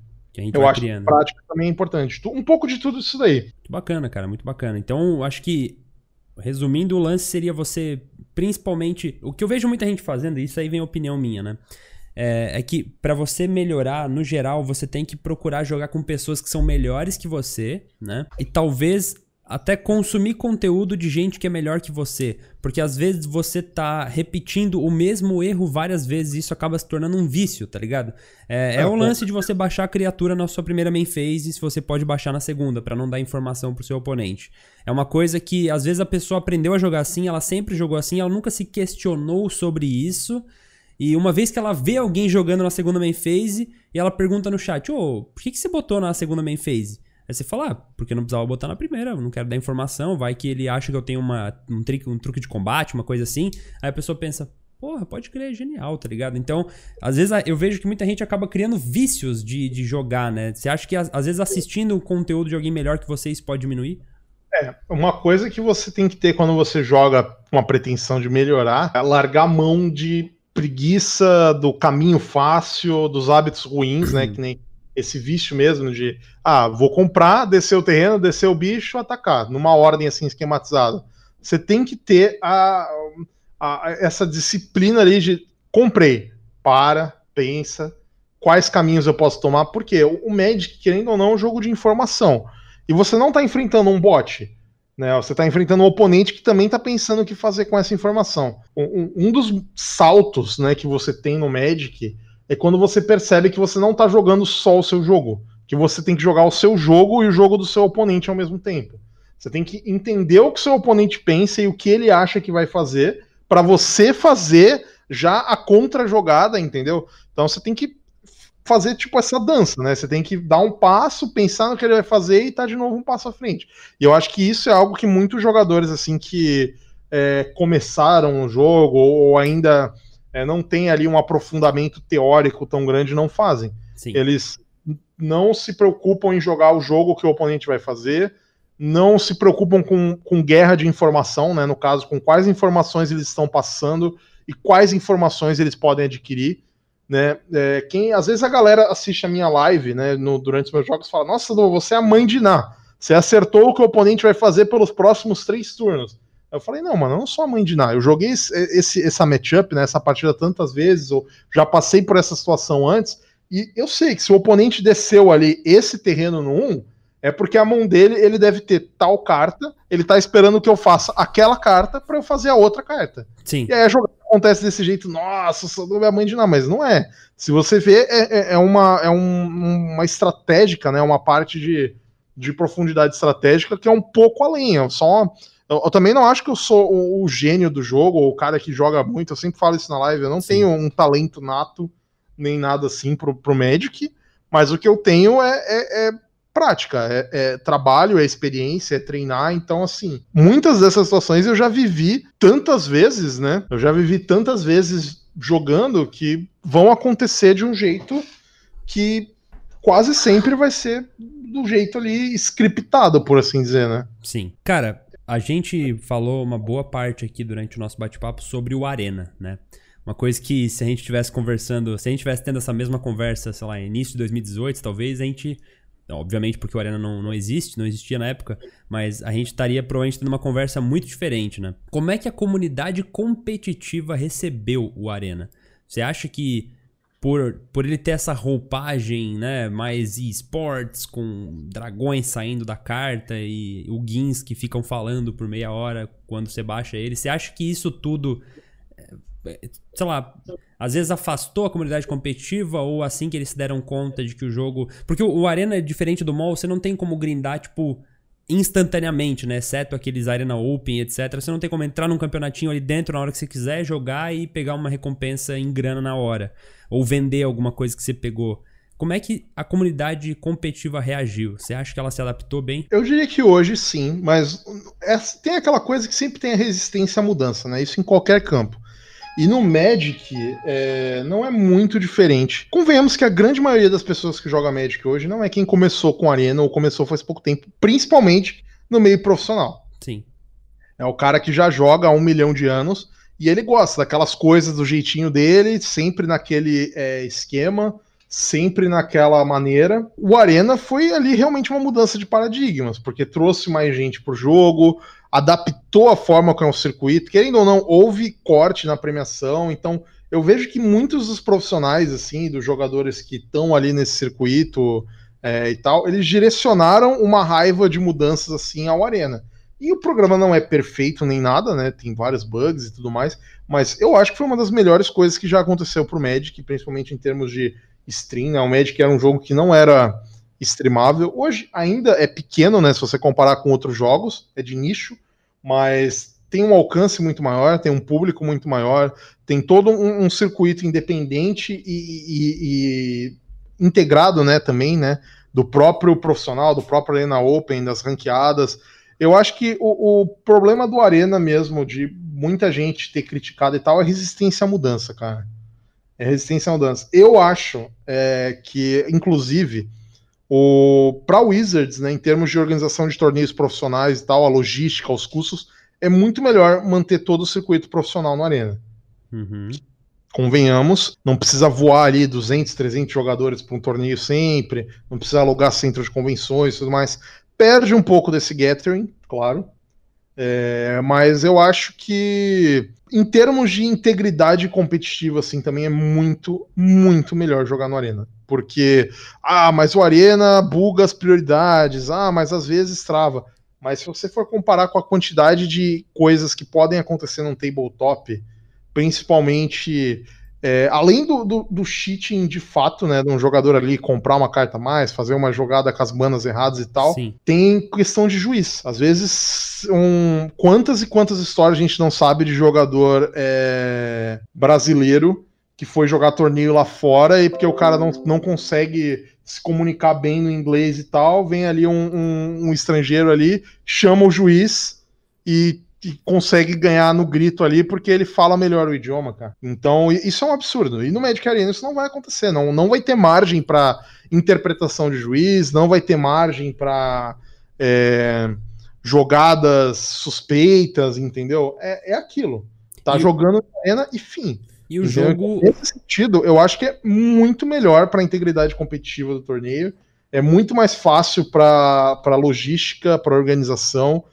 Eu acho criando. que prática também é importante. Um pouco de tudo isso daí. Muito bacana, cara, muito bacana. Então, acho que, resumindo, o lance seria você, principalmente. O que eu vejo muita gente fazendo, e isso aí vem a opinião minha, né? É, é que para você melhorar, no geral, você tem que procurar jogar com pessoas que são melhores que você, né? E talvez até consumir conteúdo de gente que é melhor que você. Porque às vezes você tá repetindo o mesmo erro várias vezes e isso acaba se tornando um vício, tá ligado? É, é o lance de você baixar a criatura na sua primeira main phase se você pode baixar na segunda, para não dar informação pro seu oponente. É uma coisa que às vezes a pessoa aprendeu a jogar assim, ela sempre jogou assim, ela nunca se questionou sobre isso. E uma vez que ela vê alguém jogando na segunda main phase, e ela pergunta no chat: Ô, oh, por que, que você botou na segunda main phase? Aí você fala, ah, porque não precisava botar na primeira, não quero dar informação, vai que ele acha que eu tenho uma, um, trick, um truque de combate, uma coisa assim. Aí a pessoa pensa, porra, pode crer, é genial, tá ligado? Então, às vezes eu vejo que muita gente acaba criando vícios de, de jogar, né? Você acha que às vezes assistindo o conteúdo de alguém melhor que você, isso pode diminuir? É, uma coisa que você tem que ter quando você joga com a pretensão de melhorar é largar a mão de preguiça, do caminho fácil, dos hábitos ruins, né? [clears throat] Que nem esse vício mesmo de, ah, vou comprar, descer o terreno, descer o bicho, atacar, numa ordem assim esquematizada. Você tem que ter a, a, essa disciplina ali de comprei, para, pensa, quais caminhos eu posso tomar, porque o Magic, querendo ou não, é um jogo de informação. E você não está enfrentando um bot. Né? Você está enfrentando um oponente que também está pensando o que fazer com essa informação. Um, um, dos saltos né, que você tem no Magic é quando você percebe que você não está jogando só o seu jogo, que você tem que jogar o seu jogo e o jogo do seu oponente ao mesmo tempo. Você tem que entender o que o seu oponente pensa e o que ele acha que vai fazer para você fazer já a contra-jogada, entendeu? Então você tem que fazer tipo essa dança, né? Você tem que dar um passo, pensar no que ele vai fazer e tá de novo um passo à frente. E eu acho que isso é algo que muitos jogadores assim que é, começaram o jogo ou ainda é, não tem ali um aprofundamento teórico tão grande, não fazem. Sim. Eles não se preocupam em jogar o jogo que o oponente vai fazer, não se preocupam com, com guerra de informação, né? No caso, com quais informações eles estão passando e quais informações eles podem adquirir. Né? É, quem, às vezes a galera assiste a minha live né, no, durante os meus jogos e fala: Nossa, você é a mãe de Ná. Você acertou o que o oponente vai fazer pelos próximos três turnos. Eu falei, não, mano, eu não sou a mãe de nada. Eu joguei esse, essa matchup, né, essa partida tantas vezes, ou já passei por essa situação antes, e eu sei que se o oponente desceu ali esse terreno no 1, é porque a mão dele, ele deve ter tal carta, ele tá esperando que eu faça aquela carta para eu fazer a outra carta. Sim. E aí a jogada acontece desse jeito, nossa, sou a mãe de nada, mas não é. Se você vê, é, é, é uma, é um, uma estratégica, né, uma parte de, de profundidade estratégica que é um pouco além, é só eu, eu, também não acho que eu sou o, o, gênio do jogo, ou o cara que joga muito, eu sempre falo isso na live, eu não Sim. tenho um talento nato, nem nada assim pro, pro Magic, mas o que eu tenho é, é, é prática, é, é, trabalho, é experiência, é treinar. Então, assim, muitas dessas situações eu já vivi tantas vezes, né? Eu já vivi tantas vezes jogando que vão acontecer de um jeito que quase sempre vai ser do jeito ali scriptado, por assim dizer, né? Sim. Cara, a gente falou uma boa parte aqui durante o nosso bate-papo sobre o Arena, né? Uma coisa que se a gente estivesse conversando, se a gente estivesse tendo essa mesma conversa, sei lá, início de 2018, talvez a gente, obviamente porque o Arena não, não existe, não existia na época, mas a gente estaria provavelmente tendo uma conversa muito diferente, né? Como é que a comunidade competitiva recebeu o Arena? Você acha que por, por ele ter essa roupagem, né, mais esports, com dragões saindo da carta e o Gins que ficam falando por meia hora quando você baixa ele. Você acha que isso tudo, é, sei lá, às vezes afastou a comunidade competitiva ou assim que eles se deram conta de que o jogo. Porque o, o Arena é diferente do mall, você não tem como grindar, tipo instantaneamente, né? Exceto aqueles Arena Open, etc. Você não tem como entrar num campeonatinho ali dentro na hora que você quiser, jogar e pegar uma recompensa em grana na hora. Ou vender alguma coisa que você pegou. Como é que a comunidade competitiva reagiu? Você acha que ela se adaptou bem? Eu diria que hoje sim, mas é, tem aquela coisa que sempre tem a resistência à mudança, né? Isso em qualquer campo. E no Magic é, não é muito diferente. Convenhamos que a grande maioria das pessoas que jogam Magic hoje não é quem começou com Arena ou começou faz pouco tempo, principalmente no meio profissional. Sim. É o cara que já joga há um milhão de anos e ele gosta daquelas coisas do jeitinho dele, sempre naquele é, esquema, sempre naquela maneira. O Arena foi ali realmente uma mudança de paradigmas, porque trouxe mais gente pro jogo, adaptou a forma como é o circuito. Querendo ou não, houve corte na premiação, então eu vejo que muitos dos profissionais, assim, dos jogadores que estão ali nesse circuito é, e tal, eles direcionaram uma raiva de mudanças assim ao Arena. E o programa não é perfeito nem nada, né? Tem vários bugs e tudo mais, mas eu acho que foi uma das melhores coisas que já aconteceu pro Magic, principalmente em termos de stream, né? O Magic era um jogo que não era streamável. Hoje ainda é pequeno, né? Se você comparar com outros jogos, é de nicho, mas tem um alcance muito maior, tem um público muito maior, tem todo um, um circuito independente e, e, e, integrado, né? Também, né? do próprio profissional, do próprio Arena Open, das ranqueadas. Eu acho que o, o, problema do Arena mesmo, de muita gente ter criticado e tal, é resistência à mudança, cara. É resistência à mudança. Eu acho é, que, inclusive, o para Wizards, né, em termos de organização de torneios profissionais e tal, a logística, os custos, é muito melhor manter todo o circuito profissional no Arena. Uhum. Convenhamos, não precisa voar ali 200, 300 jogadores para um torneio sempre, não precisa alugar centro de convenções e tudo mais perde um pouco desse gathering, claro. É, mas eu acho que em termos de integridade competitiva, assim, também é muito, muito melhor jogar no Arena. Porque, ah, mas o Arena buga as prioridades, ah, mas às vezes trava. Mas se você for comparar com a quantidade de coisas que podem acontecer num tabletop, principalmente é, além do, do, do, cheating de fato, né, de um jogador ali comprar uma carta a mais, fazer uma jogada com as manas erradas e tal, Sim. tem questão de juiz. Às vezes, um, quantas e quantas histórias a gente não sabe de jogador é, brasileiro que foi jogar torneio lá fora e porque o cara não, não consegue se comunicar bem no inglês e tal, vem ali um, um, um estrangeiro ali, chama o juiz e que consegue ganhar no grito ali porque ele fala melhor o idioma, cara. Então, isso é um absurdo. E no Magic Arena isso não vai acontecer, não, não vai ter margem para interpretação de juiz, não vai ter margem para é, jogadas suspeitas, entendeu? É, é aquilo. Tá e... jogando na arena e fim. E o jogo. Nesse sentido, eu acho que é muito melhor para a integridade competitiva do torneio. É muito mais fácil para logística, para organização.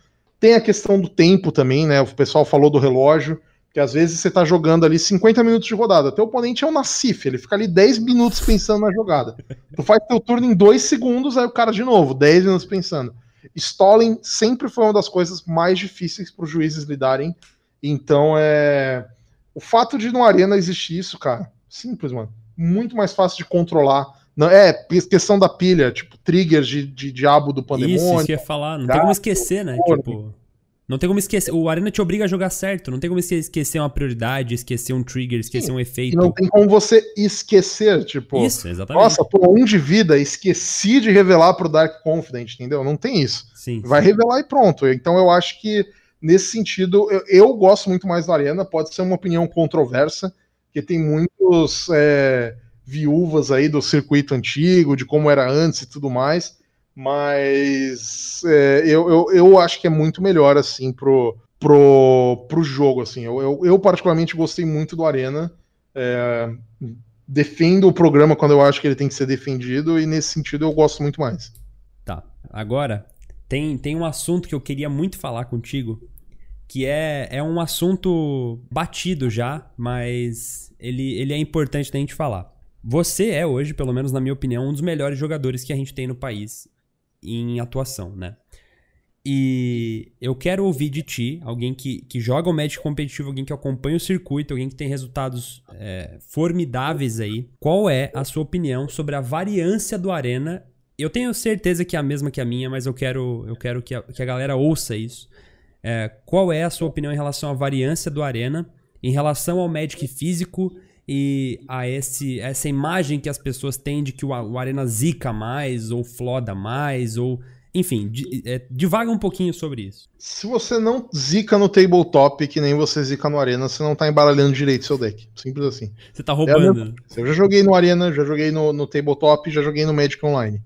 Tem a questão do tempo também, né? O pessoal falou do relógio, que às vezes você tá jogando ali 50 minutos de rodada. Teu oponente é um Nacif, ele fica ali 10 minutos pensando na jogada. Tu faz teu turno em 2 segundos, aí o cara de novo, 10 minutos pensando. Stalling sempre foi uma das coisas mais difíceis para os juízes lidarem. Então é. O fato de no Arena existir isso, cara, simples, mano. Muito mais fácil de controlar não, é, questão da pilha, tipo, triggers de, de diabo do pandemônio. Isso, isso ia falar. Não tem como esquecer, né? Tipo, não tem como esquecer. O Arena te obriga a jogar certo. Não tem como esquecer uma prioridade, esquecer um trigger, esquecer Sim, um efeito. Não tem como você esquecer, tipo. Isso, exatamente. Nossa, por um de vida, esqueci de revelar pro Dark Confident, entendeu? Não tem isso. Sim. Vai sim. revelar e pronto. Então eu acho que, nesse sentido, eu, eu, gosto muito mais do Arena. Pode ser uma opinião controversa, que tem muitos. É viúvas aí do circuito antigo, de como era antes e tudo mais, mas é, eu, eu, eu acho que é muito melhor assim pro, pro, pro jogo. Assim. Eu, eu, eu particularmente gostei muito do Arena. É, defendo o programa quando eu acho que ele tem que ser defendido, e nesse sentido eu gosto muito mais. Tá. Agora, tem, tem um assunto que eu queria muito falar contigo, que é, é um assunto batido já, mas ele, ele é importante da gente falar. Você é hoje, pelo menos na minha opinião, um dos melhores jogadores que a gente tem no país em atuação, né? E eu quero ouvir de ti, alguém que, que joga o Magic competitivo, alguém que acompanha o circuito, alguém que tem resultados é, formidáveis aí. Qual é a sua opinião sobre a variância do Arena? Eu tenho certeza que é a mesma que a minha, mas eu quero, eu quero que, a, que a galera ouça isso. É, qual é a sua opinião em relação à variância do Arena, em relação ao Magic físico e a esse, essa imagem que as pessoas têm de que o, o Arena zica mais, ou floda mais, ou. Enfim, é, divaga um pouquinho sobre isso. Se você não zica no tabletop, que nem você zica no Arena, você não tá embaralhando direito seu deck. Simples assim. Você tá roubando. É eu já joguei no Arena, já joguei no, no tabletop, já joguei no Magic Online.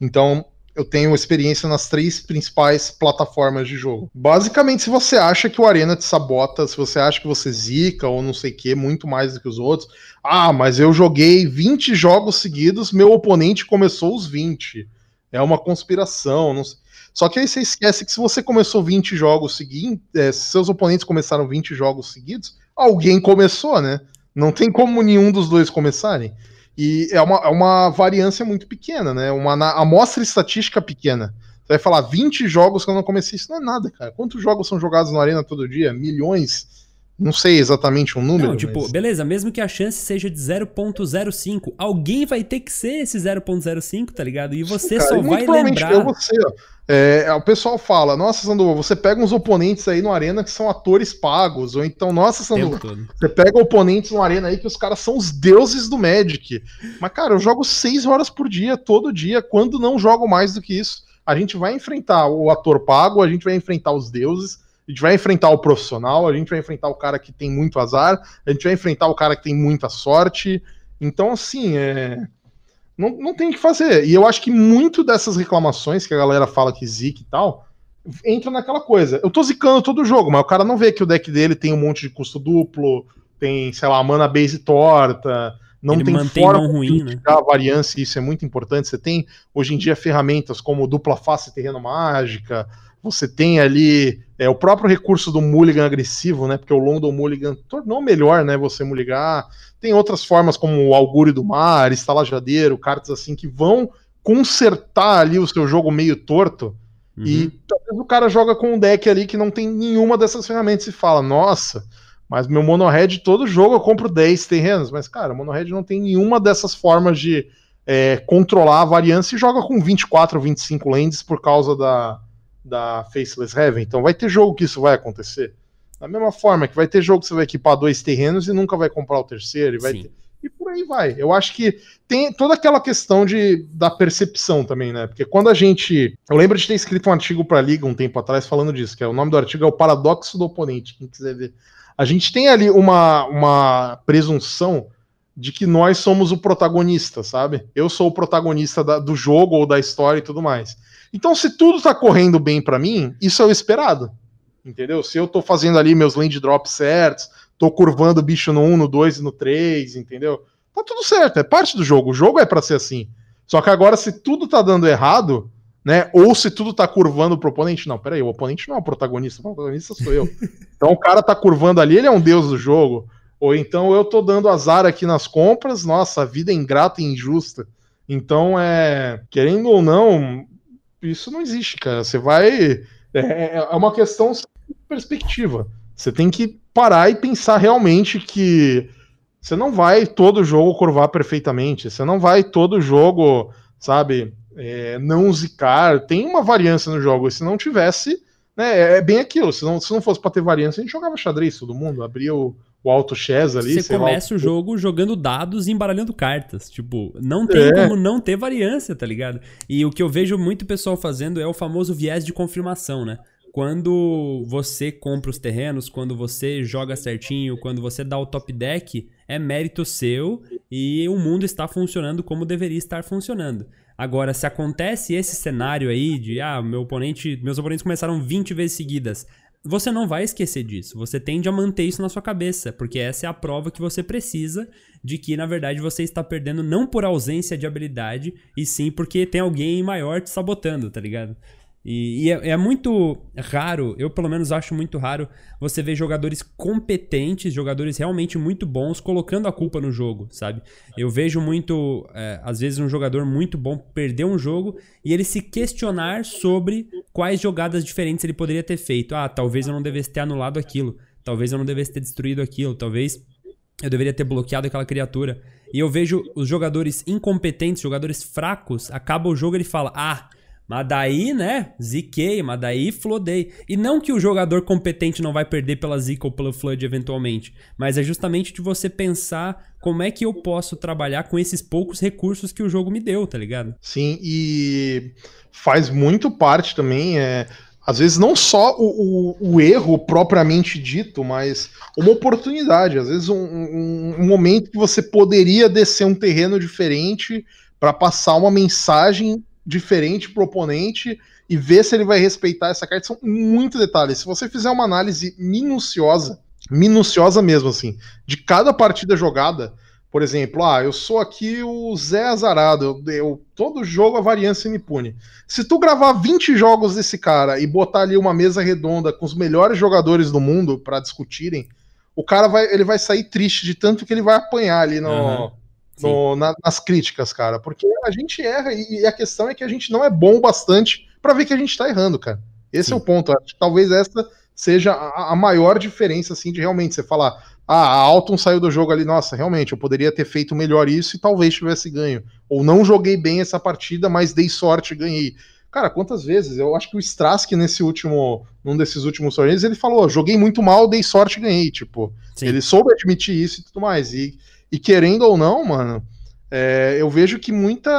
Então, eu tenho experiência nas três principais plataformas de jogo. Basicamente, se você acha que o Arena te sabota, se você acha que você zica ou não sei o que, muito mais do que os outros, ah, mas eu joguei 20 jogos seguidos, meu oponente começou os 20. É uma conspiração, não sei. Só que aí você esquece que se você começou 20 jogos seguintes, é, se seus oponentes começaram 20 jogos seguidos, alguém começou, né? Não tem como nenhum dos dois começarem. E é uma, é uma variância muito pequena, né? Uma amostra estatística pequena. Você vai falar 20 jogos que eu não comecei, isso não é nada, cara. Quantos jogos são jogados na arena todo dia? Milhões. Não sei exatamente um número. Não, tipo, mas... beleza, mesmo que a chance seja de 0.05, alguém vai ter que ser esse 0.05, tá ligado? E você Sim, só vai lembrar. É você, ó. É, o pessoal fala, nossa, Sandu, você pega uns oponentes aí no Arena que são atores pagos, ou então, nossa, Sandu, você pega oponentes no Arena aí que os caras são os deuses do Magic. Mas, cara, eu jogo 6 horas por dia, todo dia, quando não jogo mais do que isso. A gente vai enfrentar o ator pago, a gente vai enfrentar os deuses, a gente vai enfrentar o profissional, a gente vai enfrentar o cara que tem muito azar, a gente vai enfrentar o cara que tem muita sorte. Então, assim, é... não, não tem o que fazer. E eu acho que muito dessas reclamações que a galera fala que zica e tal, entra naquela coisa. Eu tô zicando todo o jogo, mas o cara não vê que o deck dele tem um monte de custo duplo, tem, sei lá, mana base torta, não Ele tem forma ruim, de né? a variância, isso é muito importante. Você tem hoje em dia ferramentas como dupla face terreno mágica, você tem ali é, o próprio recurso do mulligan agressivo, né? Porque o London Mulligan tornou melhor, né? Você mulligar. Tem outras formas como o Augúrio do Mar, Estalajadeiro, cartas assim que vão consertar ali o seu jogo meio torto. Uhum. E talvez o cara joga com um deck ali que não tem nenhuma dessas ferramentas e fala: Nossa, mas meu mono-red todo jogo eu compro 10 terrenos. Mas, cara, o mono-red não tem nenhuma dessas formas de é, controlar a variância e joga com 24 ou 25 lands por causa da da Faceless Heaven. Então vai ter jogo que isso vai acontecer. Da mesma forma que vai ter jogo que você vai equipar dois terrenos e nunca vai comprar o terceiro. E, vai ter... e por aí vai. Eu acho que tem toda aquela questão de, da percepção também, né? Porque quando a gente. Eu lembro de ter escrito um artigo para a Liga um tempo atrás falando disso, que é o nome do artigo é o Paradoxo do Oponente, quem quiser ver. A gente tem ali uma, uma presunção de que nós somos o protagonista, sabe? Eu sou o protagonista da, do jogo ou da história e tudo mais. Então, se tudo tá correndo bem para mim, isso é o esperado. Entendeu? Se eu tô fazendo ali meus land drops certos, tô curvando o bicho no 1, no 2 e no 3, entendeu? Tá tudo certo, é parte do jogo. O jogo é para ser assim. Só que agora, se tudo tá dando errado, né? Ou se tudo tá curvando pro oponente, não, peraí, o oponente não é o protagonista, o protagonista sou eu. então o cara tá curvando ali, ele é um deus do jogo. Ou então eu tô dando azar aqui nas compras, nossa, a vida é ingrata e injusta. Então, é, querendo ou não, isso não existe, cara. Você vai. É, é, é uma questão de perspectiva. Você tem que parar e pensar realmente que você não vai todo jogo curvar perfeitamente. Você não vai todo jogo, sabe, é, não zicar. Tem uma variância no jogo. E se não tivesse, né, é, bem aquilo. Se não, se não fosse para ter variância, a gente jogava xadrez todo mundo. Abria o, o auto chess ali. Você começa lá, o jogo jogando dados e embaralhando cartas. Tipo, não tem é. como não ter variância, tá ligado? E o que eu vejo muito pessoal fazendo é o famoso viés de confirmação, né? Quando você compra os terrenos, quando você joga certinho, quando você dá o top deck, é mérito seu e o mundo está funcionando como deveria estar funcionando. Agora, se acontece esse cenário aí de, ah, meu oponente, meus oponentes começaram 20 vezes seguidas, você não vai esquecer disso. Você tende a manter isso na sua cabeça, porque essa é a prova que você precisa de que, na verdade, você está perdendo não por ausência de habilidade, e sim porque tem alguém maior te sabotando, tá ligado? E, e é, é, muito raro, eu pelo menos acho muito raro, você ver jogadores competentes, jogadores realmente muito bons, colocando a culpa no jogo, sabe? Eu vejo muito, é, às vezes, um jogador muito bom perder um jogo e ele se questionar sobre quais jogadas diferentes ele poderia ter feito. Ah, talvez eu não devesse ter anulado aquilo, talvez eu não devesse ter destruído aquilo, talvez eu deveria ter bloqueado aquela criatura. E eu vejo os jogadores incompetentes, jogadores fracos, acaba o jogo e ele fala: Ah mas daí, né, ziquei, mas daí flodei. E não que o jogador competente não vai perder pela zica ou pelo flood eventualmente, mas é justamente de você pensar como é que eu posso trabalhar com esses poucos recursos que o jogo me deu, tá ligado? Sim, e faz muito parte também, é, às vezes não só o, o, o, erro propriamente dito, mas uma oportunidade, às vezes um, um, um momento que você poderia descer um terreno diferente para passar uma mensagem diferente pro oponente e ver se ele vai respeitar essa carta. São muitos detalhes. Se você fizer uma análise minuciosa, minuciosa mesmo, assim, de cada partida jogada, por exemplo, ah, eu sou aqui o Zé Azarado, eu, eu, todo jogo a variância me pune. Se tu gravar 20 jogos desse cara e botar ali uma mesa redonda com os melhores jogadores do mundo para discutirem, o cara vai, ele vai sair triste de tanto que ele vai apanhar ali no, uhum no, na, nas críticas, cara. Porque a gente erra e a questão é que a gente não é bom bastante para ver que a gente tá errando, cara. Esse Sim. é o ponto. Acho que talvez essa seja a, a maior diferença, assim, de realmente você falar, ah, a Alton saiu do jogo ali, nossa, realmente, eu poderia ter feito melhor isso e talvez tivesse ganho. Ou não joguei bem essa partida, mas dei sorte e ganhei. Cara, quantas vezes? Eu acho que o Strask nesse último, num desses últimos torneios, ele falou: joguei muito mal, dei sorte e ganhei. Tipo, Sim. ele soube admitir isso e tudo mais. E, e querendo ou não, mano, é, eu vejo que muita.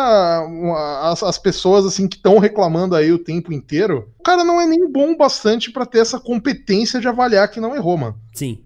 As, as pessoas assim que estão reclamando aí o tempo inteiro, o cara não é nem bom bastante para ter essa competência de avaliar que não errou, mano. Sim.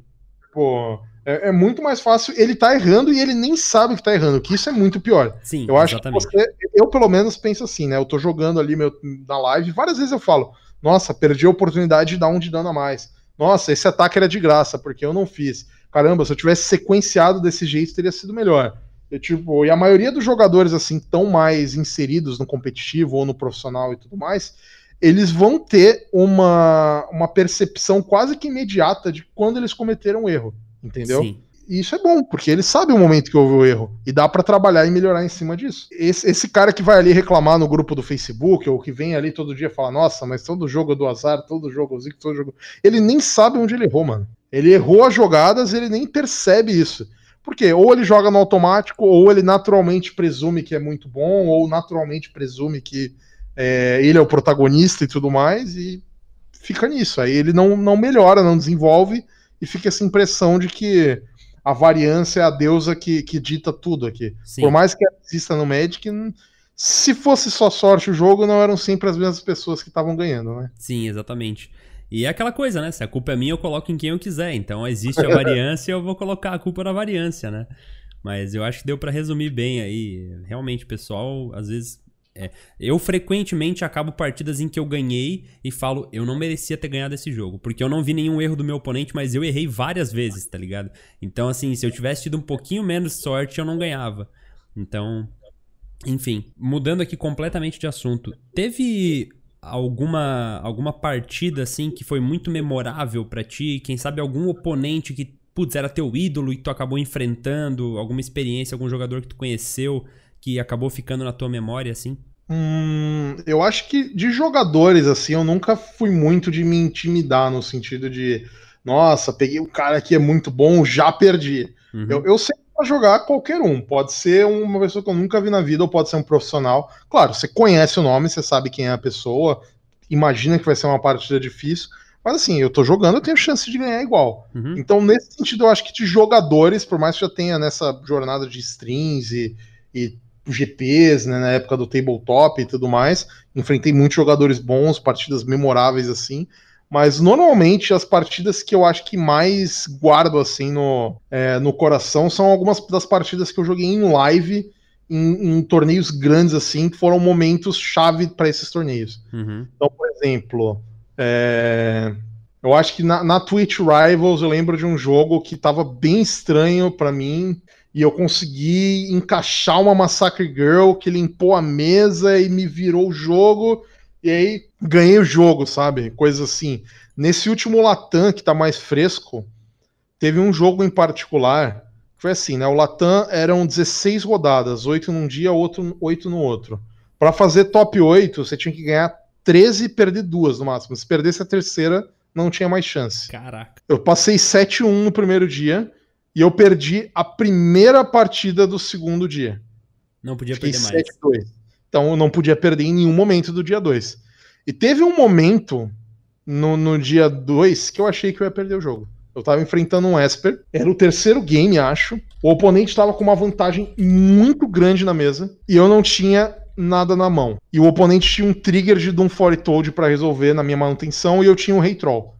Pô, é, é, muito mais fácil ele tá errando e ele nem sabe que tá errando, que isso é muito pior. Sim, eu acho exatamente. que você, eu pelo menos penso assim, né? Eu tô jogando ali meu, na live, várias vezes eu falo, nossa, perdi a oportunidade de dar um de dano a mais. Nossa, esse ataque era de graça, porque eu não fiz. Caramba, se eu tivesse sequenciado desse jeito, teria sido melhor. E, tipo, e a maioria dos jogadores, assim, tão mais inseridos no competitivo ou no profissional e tudo mais, eles vão ter uma, uma percepção quase que imediata de quando eles cometeram um erro entendeu? Sim. E isso é bom, porque ele sabe o momento que houve o erro. E dá para trabalhar e melhorar em cima disso. Esse, esse, cara que vai ali reclamar no grupo do Facebook, ou que vem ali todo dia falar, nossa, mas todo jogo é do azar, todo jogo é zico, todo jogo. Ele nem sabe onde ele errou, mano. Ele errou as jogadas, ele nem percebe isso. Porque ou ele joga no automático, ou ele naturalmente presume que é muito bom, ou naturalmente presume que é, ele é o protagonista e tudo mais, e fica nisso. Aí ele não, não melhora, não desenvolve e fica essa impressão de que a variância é a deusa que, que dita tudo aqui. Sim. Por mais que exista no Magic, se fosse só sorte o jogo, não eram sempre as mesmas pessoas que estavam ganhando, né? Sim, exatamente. E é aquela coisa, né? Se a culpa é minha, eu coloco em quem eu quiser. Então existe a [laughs] variância, eu vou colocar a culpa na variância, né? Mas eu acho que deu para resumir bem aí. Realmente, pessoal, às vezes é, eu frequentemente acabo partidas em que eu ganhei e falo, eu não merecia ter ganhado esse jogo, porque eu não vi nenhum erro do meu oponente, mas eu errei várias vezes, tá ligado? Então, assim, se eu tivesse tido um pouquinho menos sorte, eu não ganhava. Então, enfim, mudando aqui completamente de assunto, teve alguma alguma partida assim que foi muito memorável para ti? Quem sabe algum oponente que putz, era teu ídolo e tu acabou enfrentando, alguma experiência, algum jogador que tu conheceu que acabou ficando na tua memória assim? Hum, eu acho que de jogadores, assim, eu nunca fui muito de me intimidar no sentido de, nossa, peguei o cara que é muito bom, já perdi. Uhum. Eu, eu sei pra jogar qualquer um. Pode ser uma pessoa que eu nunca vi na vida, ou pode ser um profissional. Claro, você conhece o nome, você sabe quem é a pessoa, imagina que vai ser uma partida difícil. Mas assim, eu tô jogando, eu tenho chance de ganhar igual. Uhum. Então, nesse sentido, eu acho que de jogadores, por mais que já tenha nessa jornada de strings e, e GPs, né, na época do tabletop e tudo mais. Enfrentei muitos jogadores bons, partidas memoráveis assim. Mas normalmente as partidas que eu acho que mais guardo assim no, é, no coração são algumas das partidas que eu joguei em live em, em torneios grandes assim, que foram momentos chave para esses torneios. Uhum. Então, por exemplo, é, eu acho que na, na Twitch Rivals eu lembro de um jogo que estava bem estranho para mim e eu consegui encaixar uma Massacre Girl que limpou a mesa e me virou o jogo, e aí ganhei o jogo, sabe? Coisa assim. Nesse último Latam, que tá mais fresco, teve um jogo em particular, que foi assim, né? O Latam eram 16 rodadas, 8 num dia, 8, 8 no outro. Para fazer top 8, você tinha que ganhar 13 e perder duas no máximo. Se perdesse a terceira, não tinha mais chance. Caraca. Eu passei 7-1 no primeiro dia, e eu perdi a primeira partida do segundo dia. Não podia Fiquei perder mais. 7-2. Então eu não podia perder em nenhum momento do dia 2. E teve um momento no, no dia 2 que eu achei que eu ia perder o jogo. Eu tava enfrentando um Esper, era o terceiro game, acho. O oponente tava com uma vantagem muito grande na mesa e eu não tinha nada na mão. E o oponente tinha um trigger de Doom Toad para resolver na minha manutenção e eu tinha um Rei Troll.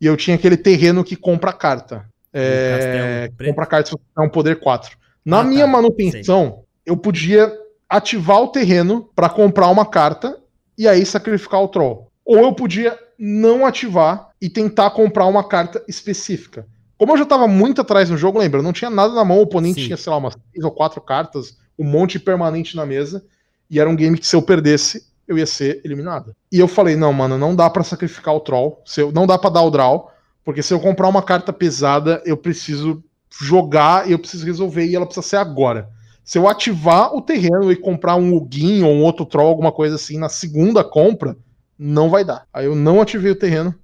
E eu tinha aquele terreno que compra carta. É, compra cartas se você um poder 4. Na ah, minha tá. manutenção, Sei. eu podia ativar o terreno para comprar uma carta e aí sacrificar o troll. Ou eu podia não ativar e tentar comprar uma carta específica. Como eu já estava muito atrás no jogo, lembra? Não tinha nada na mão, o oponente Sim. tinha, sei lá, umas três ou quatro cartas, um monte permanente na mesa, e era um game que se eu perdesse, eu ia ser eliminado. E eu falei, não, mano, não dá para sacrificar o troll, se eu, não dá para dar o draw, porque se eu comprar uma carta pesada, eu preciso jogar e eu preciso resolver e ela precisa ser agora. Se eu ativar o terreno e comprar um Ugin ou um outro troll, alguma coisa assim, na segunda compra, não vai dar. Aí eu não ativei o terreno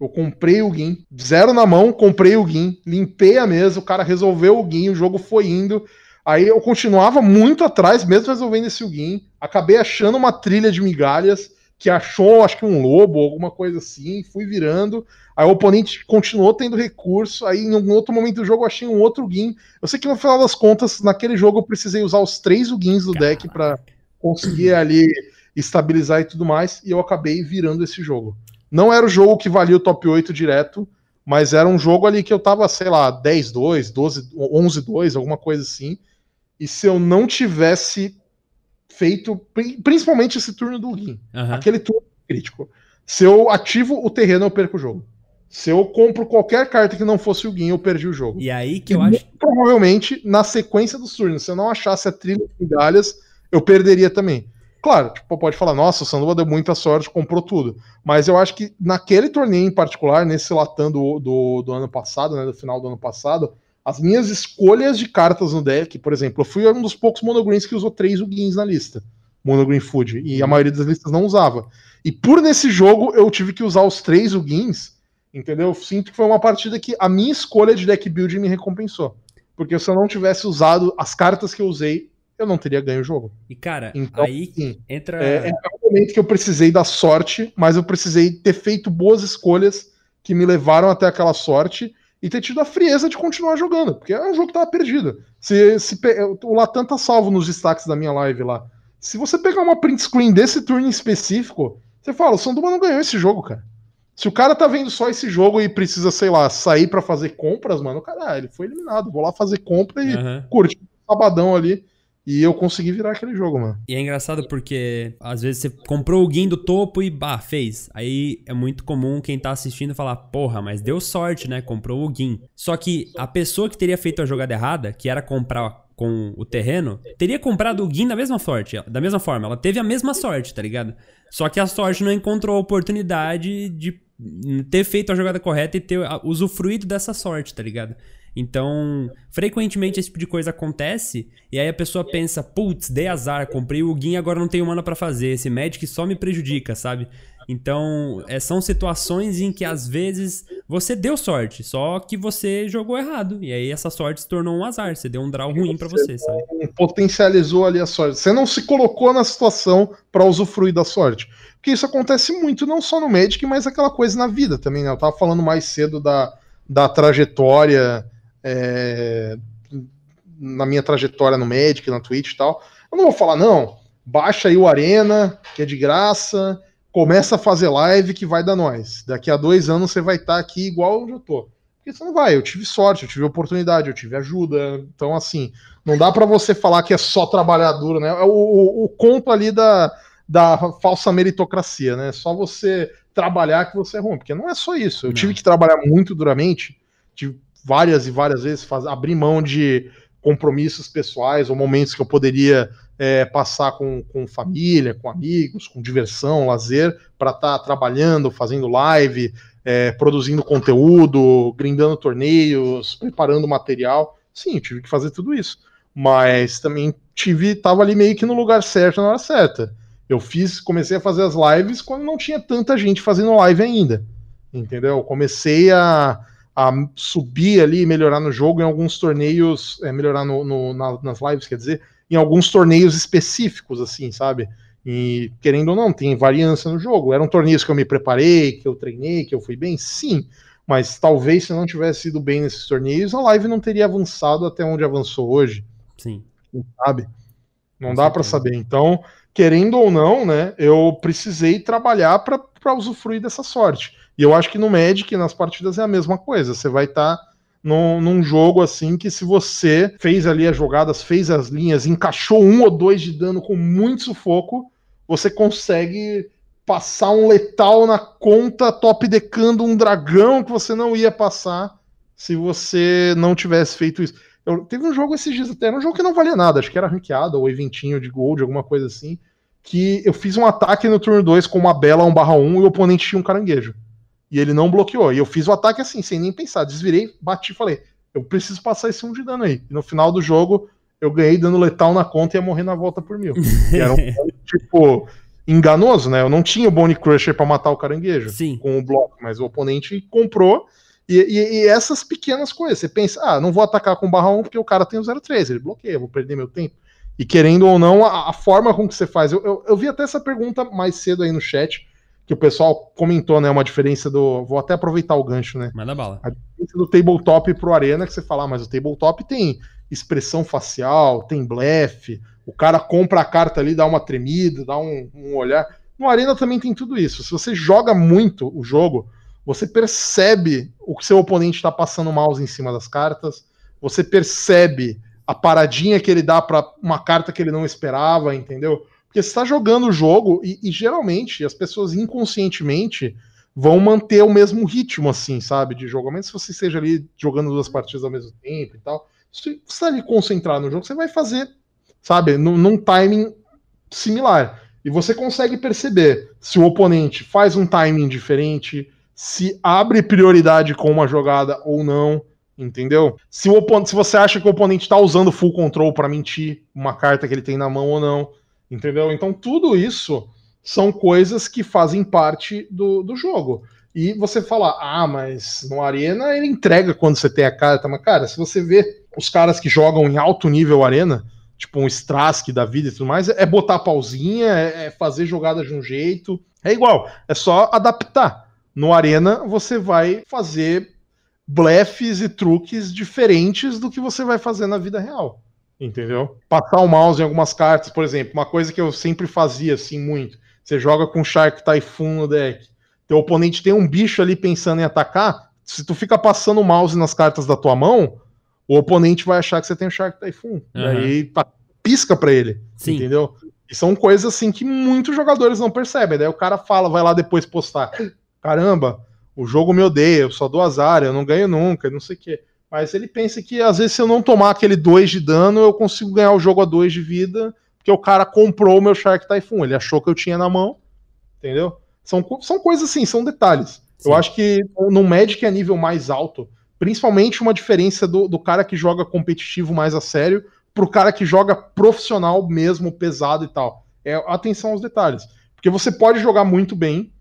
Eu comprei o Gin, zero na mão, comprei o Gin, limpei a mesa, o cara resolveu o Gin, o jogo foi indo. Aí eu continuava muito atrás, mesmo resolvendo esse Gin. Acabei achando uma trilha de migalhas que achou, acho que um lobo, alguma coisa assim, fui virando. Aí o oponente continuou tendo recurso. Aí em um outro momento do jogo eu achei um outro Gin. Eu sei que no final das contas, naquele jogo eu precisei usar os três Gins do deck para conseguir ali estabilizar e tudo mais. E eu acabei virando esse jogo. Não era o jogo que valia o top 8 direto, mas era um jogo ali que eu tava, sei lá, 10-2, 12, 11-2, alguma coisa assim. E se eu não tivesse feito, principalmente esse turno do Gin, uhum. aquele turno crítico. Se eu ativo o terreno, eu perco o jogo. Se eu compro qualquer carta que não fosse o Gin, eu perdi o jogo. E aí que eu e acho. Provavelmente, na sequência dos turnos, se eu não achasse a trilha de migalhas, eu perderia também. Claro, tipo, pode falar, nossa, o Sandoval deu muita sorte, comprou tudo. Mas eu acho que naquele torneio em particular, nesse Latam do, do, do ano passado, né, do final do ano passado, as minhas escolhas de cartas no deck, por exemplo, eu fui um dos poucos monogreens que usou três Ugins na lista. Monogreen Food. E a uhum. maioria das listas não usava. E por nesse jogo eu tive que usar os três Ugins, entendeu? Eu sinto que foi uma partida que a minha escolha de deck building me recompensou. Porque se eu não tivesse usado as cartas que eu usei, eu não teria ganho o jogo. E cara, então, aí sim, entra. É, é um momento que eu precisei da sorte, mas eu precisei ter feito boas escolhas que me levaram até aquela sorte e ter tido a frieza de continuar jogando, porque é um jogo que tava perdido. Se, se o Latam tá salvo nos destaques da minha live lá. Se você pegar uma print screen desse turno em específico, você fala, o Sanduba não ganhou esse jogo, cara. Se o cara tá vendo só esse jogo e precisa, sei lá, sair para fazer compras, mano, cara, ele foi eliminado. Vou lá fazer compra e uhum. curtir um sabadão ali. E eu consegui virar aquele jogo, mano. E é engraçado porque às vezes você comprou o guin do topo e bah, fez. Aí é muito comum quem tá assistindo falar, porra, mas deu sorte, né? Comprou o guin. Só que a pessoa que teria feito a jogada errada, que era comprar com o terreno, teria comprado o guin da mesma sorte, da mesma forma. Ela teve a mesma sorte, tá ligado? Só que a sorte não encontrou a oportunidade de ter feito a jogada correta e ter usufruído dessa sorte, tá ligado? Então, frequentemente esse tipo de coisa acontece e aí a pessoa pensa, putz, dei azar, comprei o Gin agora não tenho mana para fazer, esse Magic só me prejudica, sabe? Então, é, são situações em que às vezes você deu sorte, só que você jogou errado. E aí essa sorte se tornou um azar, você deu um draw ruim para você, sabe? Potencializou ali a sorte. Você não se colocou na situação para usufruir da sorte. Porque isso acontece muito, não só no Magic, mas aquela coisa na vida também, né? Eu tava falando mais cedo da, da trajetória é, na minha trajetória no Magic, na Twitch e tal. Eu não vou falar, não, baixa aí o Arena, que é de graça, começa a fazer live que vai dar nós. Daqui a dois anos você vai estar tá aqui igual onde eu tô. Porque você não vai, eu tive sorte, eu tive oportunidade, eu tive ajuda. Então, assim, não dá para você falar que é só trabalhar duro, né? É o, o, o conto ali da, da falsa meritocracia, né? Só você trabalhar que você é ruim, porque não é só isso. Eu não. tive que trabalhar muito duramente, tive várias e várias vezes faz, abrir mão de compromissos pessoais ou momentos que eu poderia é, passar com, com família, com amigos, com diversão, lazer, para estar tá trabalhando, fazendo live, é, produzindo conteúdo, grindando torneios, preparando material. Sim, tive que fazer tudo isso. Mas também tive, tava ali meio que no lugar certo na hora certa. Eu fiz, comecei a fazer as lives quando não tinha tanta gente fazendo live ainda. Entendeu? Comecei a, a subir ali, melhorar no jogo em alguns torneios, é, melhorar no, no na, nas lives, quer dizer, em alguns torneios específicos, assim, sabe? E querendo ou não, tem variância no jogo. Eram torneios que eu me preparei, que eu treinei, que eu fui bem, sim. Mas talvez se eu não tivesse ido bem nesses torneios, a live não teria avançado até onde avançou hoje. Sim. Sabe? Não dá para saber. Então, querendo ou não, né, eu precisei trabalhar para usufruir dessa sorte. E eu acho que no Magic, nas partidas, é a mesma coisa. Você vai estar tá num, num, jogo assim que se você fez ali as jogadas, fez as linhas, encaixou um ou dois de dano com muito sufoco, você consegue passar um letal na conta top decando um dragão que você não ia passar se você não tivesse feito isso. Eu, teve um jogo esses dias até, era um jogo que não valia nada, acho que era ranqueado ou eventinho de gold, alguma coisa assim, que eu fiz um ataque no turno 2 com uma bela 1/1 e o oponente tinha um caranguejo. E ele não bloqueou. E eu fiz o ataque assim, sem nem pensar. Desvirei, bati e falei: eu preciso passar esse 1 de dano aí. E no final do jogo, eu ganhei dano letal na conta e ia morrer na volta por mil. era um [laughs] tipo. enganoso, né? Eu não tinha o Bone Crusher para matar o caranguejo Sim. com o bloco, mas o oponente comprou. E, e, e, essas pequenas coisas, você pensa, ah, não vou atacar com barra 1 porque o cara tem o 03, ele bloqueia, vou perder meu tempo. E querendo ou não, a, a forma com que você faz. Eu, eu, eu, vi até essa pergunta mais cedo aí no chat, que o pessoal comentou, né? Uma diferença do. Vou até aproveitar o gancho, né? Manda bala. A diferença do tabletop pro Arena, que você fala, ah, mas o tabletop tem expressão facial, tem blefe, o cara compra a carta ali, dá uma tremida, dá um, um olhar. No Arena também tem tudo isso. Se você joga muito o jogo, você percebe o que seu oponente está passando mouse em cima das cartas, você percebe a paradinha que ele dá para uma carta que ele não esperava, entendeu? Porque você está jogando o jogo e, e, geralmente as pessoas inconscientemente vão manter o mesmo ritmo, assim, sabe? De jogo. Mas se você esteja ali jogando duas partidas ao mesmo tempo e tal, se você está ali concentrado no jogo, você vai fazer, sabe, num, num timing similar. E você consegue perceber se o oponente faz um timing diferente, se abre prioridade com uma jogada ou não, entendeu? Se, o oponente, se você acha que o oponente está usando full control para mentir uma carta que ele tem na mão ou não, entendeu? Então tudo isso são coisas que fazem parte do, do jogo. E você fala, ah, mas no Arena ele entrega quando você tem a carta. Mas, cara, se você vê os caras que jogam em alto nível Arena, tipo um Strask da vida e tudo mais, é botar pausinha, é, é fazer jogada de um jeito. É igual, é só adaptar. No Arena, você vai fazer blefs e truques diferentes do que você vai fazer na vida real. Entendeu? Passar o mouse em algumas cartas, por exemplo, uma coisa que eu sempre fazia assim muito. Você joga com Shark Typhoon no deck. Teu oponente tem um bicho ali pensando em atacar. Se tu fica passando o mouse nas cartas da tua mão, o oponente vai achar que você tem o Shark Typhoon. Uhum. E aí pisca para ele. Sim. Entendeu? E são coisas assim que muitos jogadores não percebem. Daí o cara fala, vai lá depois postar caramba, o jogo me odeia, eu só dou azar, eu não ganho nunca, não sei o quê. Mas ele pensa que às vezes se eu não tomar aquele 2 de dano, eu consigo ganhar o jogo a 2 de vida, porque o cara comprou o meu Shark Typhoon, ele achou que eu tinha na mão, entendeu? São, são coisas assim, são detalhes. Sim. Eu acho que no Magic é nível mais alto, principalmente uma diferença do, do cara que joga competitivo mais a sério pro cara que joga profissional mesmo, pesado e tal. É atenção aos detalhes. Porque você pode jogar muito bem,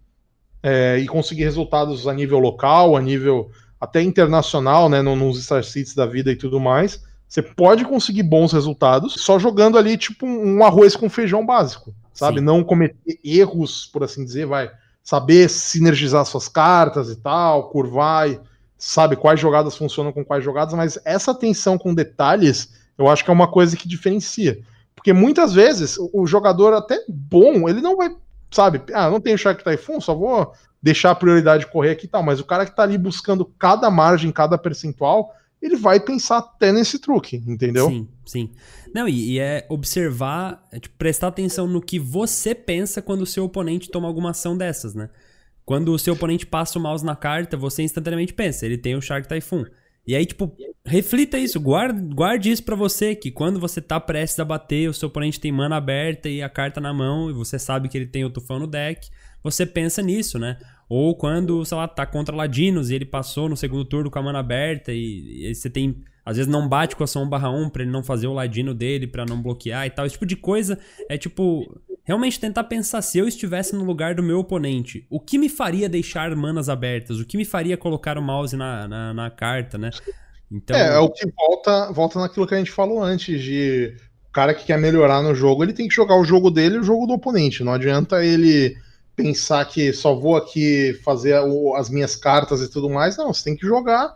é, e conseguir resultados a nível local, a nível até internacional, né, nos Star Cities da vida e tudo mais, você pode conseguir bons resultados só jogando ali tipo um arroz com feijão básico, sabe? Sim. Não cometer erros, por assim dizer, vai saber sinergizar suas cartas e tal, curvar, e, sabe quais jogadas funcionam com quais jogadas, mas essa atenção com detalhes, eu acho que é uma coisa que diferencia. Porque muitas vezes o jogador até bom, ele não vai sabe? Ah, não tenho Shark Typhoon, só vou deixar a prioridade correr aqui e tal. Mas o cara que tá ali buscando cada margem, cada percentual, ele vai pensar até nesse truque, entendeu? Sim, sim. Não, e, e é observar, é, tipo, prestar atenção no que você pensa quando o seu oponente toma alguma ação dessas, né? Quando o seu oponente passa o mouse na carta, você instantaneamente pensa, ele tem o Shark Typhoon. E aí, tipo, reflita isso, guarde, guarde isso para você, que quando você tá prestes a bater, o seu oponente tem mana aberta e a carta na mão, e você sabe que ele tem o tufão no deck, você pensa nisso, né? Ou quando, sei lá, tá contra Ladinos e ele passou no segundo turno com a mana aberta e, e você tem. Às vezes não bate com a 1 barra 1 pra ele não fazer o Ladino dele, para não bloquear e tal. Esse tipo de coisa é tipo realmente tentar pensar se eu estivesse no lugar do meu oponente, o que me faria deixar manas abertas? O que me faria colocar o mouse na, na, na carta, né? Então... É, é o que volta, volta naquilo que a gente falou antes, de o cara que quer melhorar no jogo, ele tem que jogar o jogo dele e o jogo do oponente. Não adianta ele pensar que só vou aqui fazer as minhas cartas e tudo mais. Não, você tem que jogar,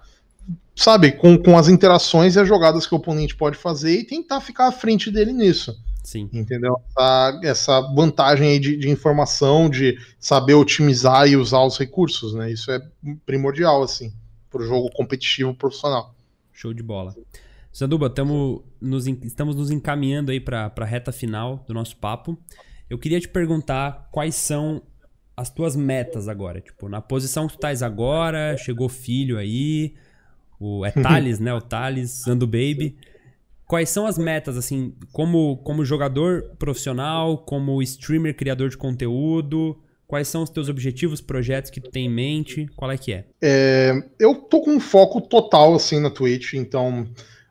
sabe, com, com as interações e as jogadas que o oponente pode fazer e tentar ficar à frente dele nisso. Sim. Entendeu? Essa, essa vantagem aí de, de, informação, de saber otimizar e usar os recursos, né? Isso é primordial, assim, para o jogo competitivo profissional. Show de bola. Sanduba, tamo nos, estamos nos encaminhando aí para a reta final do nosso papo. Eu queria te perguntar quais são as tuas metas agora. Tipo, na posição que tu estás agora, chegou filho aí, o, é [laughs] Thales, né? O Thales, Sandu Baby quais são as metas, assim, como, como jogador profissional, como streamer, criador de conteúdo? Quais são os teus objetivos, projetos que tu tem em mente? Qual é que é? é eu tô com um foco total, assim, na Twitch, então...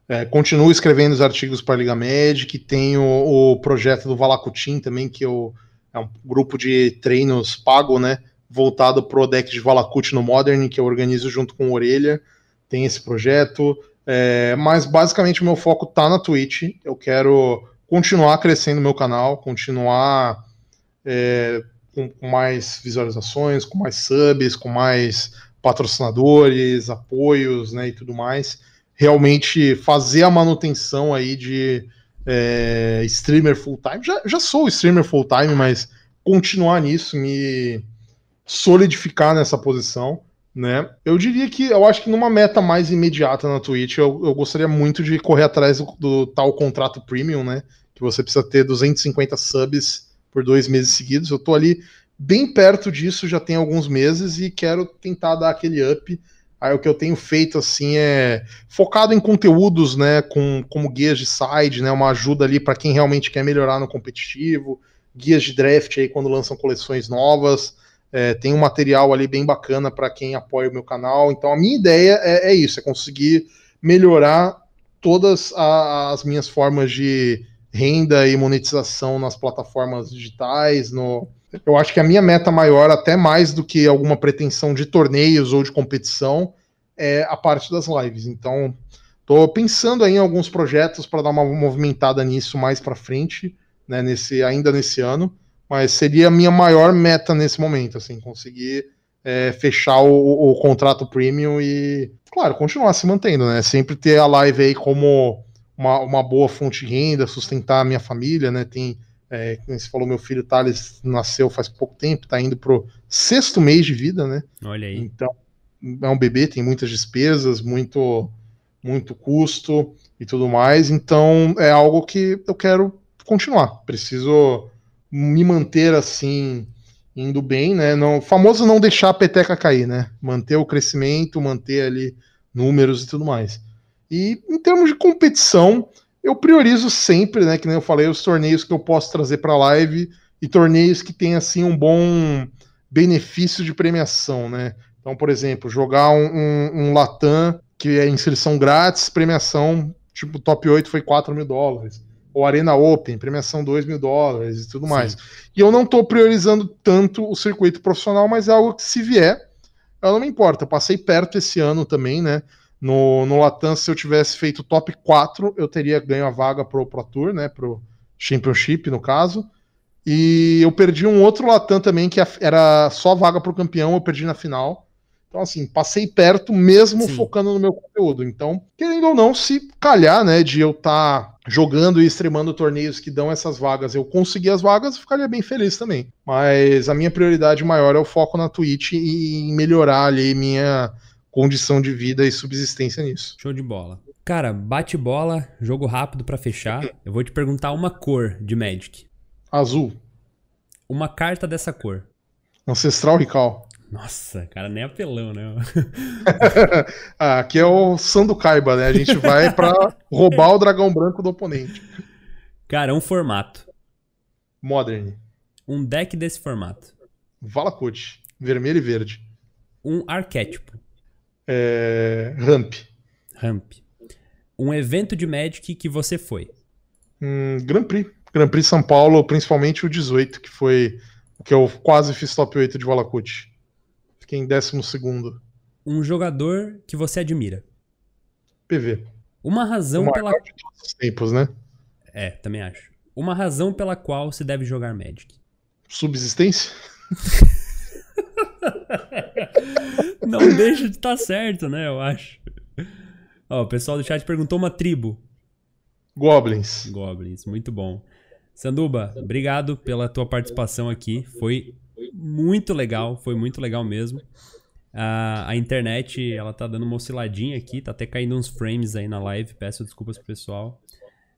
É, continuo escrevendo os artigos para a Liga Magic, tenho o projeto do Valacutim também, que eu é um grupo de treinos pago, né? Voltado pro deck de Valakut no Modern, que eu organizo junto com o Orelha. Tem esse projeto. É, mas basicamente o meu foco tá na Twitch. Eu quero continuar crescendo meu canal, continuar é, com, com, mais visualizações, com mais subs, com mais patrocinadores, apoios, né, e tudo mais. Realmente fazer a manutenção aí de é, streamer full time. Já, já sou streamer full time, mas continuar nisso, me solidificar nessa posição né? Eu diria que eu acho que numa meta mais imediata na Twitch, eu, eu gostaria muito de correr atrás do, do, tal contrato premium, né? Que você precisa ter 250 subs por dois meses seguidos. Eu tô ali bem perto disso já tem alguns meses e quero tentar dar aquele up. Aí o que eu tenho feito assim é focado em conteúdos, né, com como guias de side, né, uma ajuda ali para quem realmente quer melhorar no competitivo, guias de draft aí quando lançam coleções novas. É, tem um material ali bem bacana para quem apoia o meu canal. Então a minha ideia é, é isso: é conseguir melhorar todas a, as minhas formas de renda e monetização nas plataformas digitais. No... Eu acho que a minha meta maior, até mais do que alguma pretensão de torneios ou de competição, é a parte das lives. Então, estou pensando aí em alguns projetos para dar uma movimentada nisso mais para frente, né, nesse, ainda nesse ano mas seria a minha maior meta nesse momento, assim, conseguir é, fechar o, o, contrato premium e, claro, continuar se mantendo, né? Sempre ter a live aí como uma, uma boa fonte de renda, sustentar a minha família, né? Tem, é, como você falou, meu filho Thales nasceu faz pouco tempo, tá indo pro sexto mês de vida, né? Olha aí. Então, é um bebê, tem muitas despesas, muito, muito custo e tudo mais, então é algo que eu quero continuar. Preciso me manter assim indo bem, né? Não, famoso não deixar a peteca cair, né? Manter o crescimento, manter ali números e tudo mais. E em termos de competição, eu priorizo sempre, né? Que nem eu falei, os torneios que eu posso trazer para live e torneios que tem assim um bom benefício de premiação, né? Então, por exemplo, jogar um, um, um Latam que é inscrição grátis, premiação, tipo, top 8 foi 4 mil dólares ou Arena Open, premiação 2 mil dólares e tudo Sim. mais. E eu não estou priorizando tanto o circuito profissional, mas é algo que se vier, eu não me importa. Eu passei perto esse ano também, né? No, no Latam, se eu tivesse feito top 4, eu teria ganho a vaga pro Pro Tour, né? Pro Championship, no caso. E eu perdi um outro Latam também, que era só vaga pro campeão, eu perdi na final. Então, assim, passei perto mesmo Sim. focando no meu conteúdo. Então, querendo ou não, se calhar, né, de eu estar tá jogando e extremando torneios que dão essas vagas, eu conseguir as vagas, eu ficaria bem feliz também. Mas a minha prioridade maior é o foco na Twitch e em melhorar ali minha condição de vida e subsistência nisso. Show de bola. Cara, bate bola, jogo rápido para fechar. Eu vou te perguntar uma cor de Magic. Azul. Uma carta dessa cor. Ancestral Rical. Nossa, cara, nem apelão, né? [laughs] ah, aqui é o Sanducaiba, né? A gente vai para [laughs] roubar o dragão branco do oponente. Cara, um formato. Modern. Um deck desse formato. Valakut. Vermelho e verde. Um arquétipo. É... Ramp. Ramp. Um evento de Magic que você foi. Hum, Grand Prix. Grand Prix São Paulo, principalmente o 18, que foi que eu quase fiz top 8 de Valakut. Fiquei em décimo segundo. Um jogador que você admira. PV. Uma razão o pela. De todos os tempos, né? É, também acho. Uma razão pela qual se deve jogar Magic. Subsistência? [laughs] [laughs] Não deixa de estar tá certo, né? Eu acho. Ó, o pessoal do chat perguntou uma tribo. Goblins. Goblins, muito bom. Sanduba, obrigado pela tua participação aqui. Foi muito legal, foi muito legal mesmo. A, a internet, ela tá dando uma osciladinha aqui, tá até caindo uns frames aí na live, peço desculpas pro pessoal.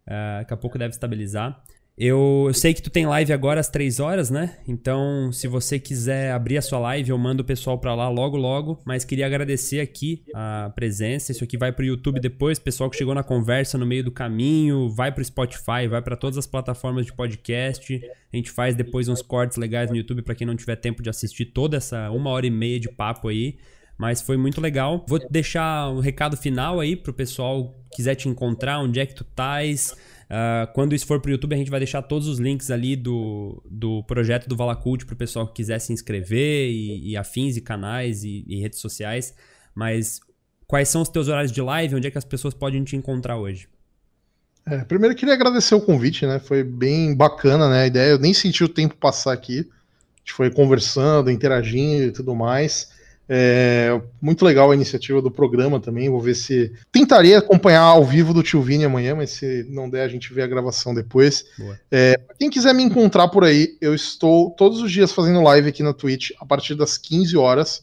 Uh, daqui a pouco deve estabilizar. Eu, eu, sei que tu tem live agora às 3 horas, né? Então, se você quiser abrir a sua live, eu mando o pessoal para lá logo logo, mas queria agradecer aqui a presença. Isso aqui vai pro YouTube depois, pessoal que chegou na conversa no meio do caminho, vai pro Spotify, vai para todas as plataformas de podcast. A gente faz depois uns cortes legais no YouTube para quem não tiver tempo de assistir toda essa uma hora e meia de papo aí. Mas foi muito legal. Vou deixar um recado final aí pro pessoal quiser te encontrar, onde é que tu estás. Uh, quando isso for pro YouTube, a gente vai deixar todos os links ali do, do projeto do Valacult pro pessoal que quiser se inscrever e, e afins e canais e, e, redes sociais. Mas quais são os teus horários de live? Onde é que as pessoas podem te encontrar hoje? É, primeiro queria agradecer o convite, né? Foi bem bacana, né? A ideia, eu nem senti o tempo passar aqui. A gente foi conversando, interagindo e tudo mais. É, muito legal a iniciativa do programa também. Vou ver se. Tentaria acompanhar ao vivo do Tio Vini amanhã, mas se não der, a gente vê a gravação depois. É, quem quiser me encontrar por aí, eu estou todos os dias fazendo live aqui na Twitch a partir das 15 horas.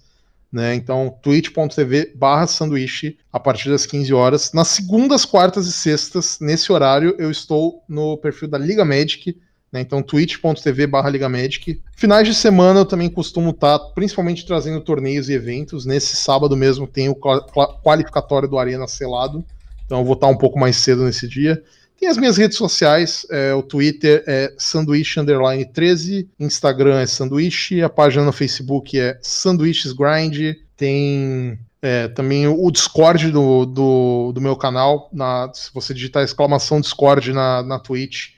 Né? Então, twitch.tv barra sanduíche a partir das 15 horas. Nas segundas, quartas e sextas, nesse horário, eu estou no perfil da Liga Magic né? Então, twitch.tv barra Liga Magic. Finais de semana eu também costumo estar, tá, principalmente trazendo torneios e eventos. Nesse sábado mesmo tem o qualificatório do Arena selado. Então eu vou estar tá um pouco mais cedo nesse dia. Tem as minhas redes sociais, é, o Twitter é sanduíche underline 13, Instagram é sanduíche, a página no Facebook é sanduíches grind, tem é, também o Discord do, do, do meu canal, na, se você digitar exclamação Discord na, na Twitch,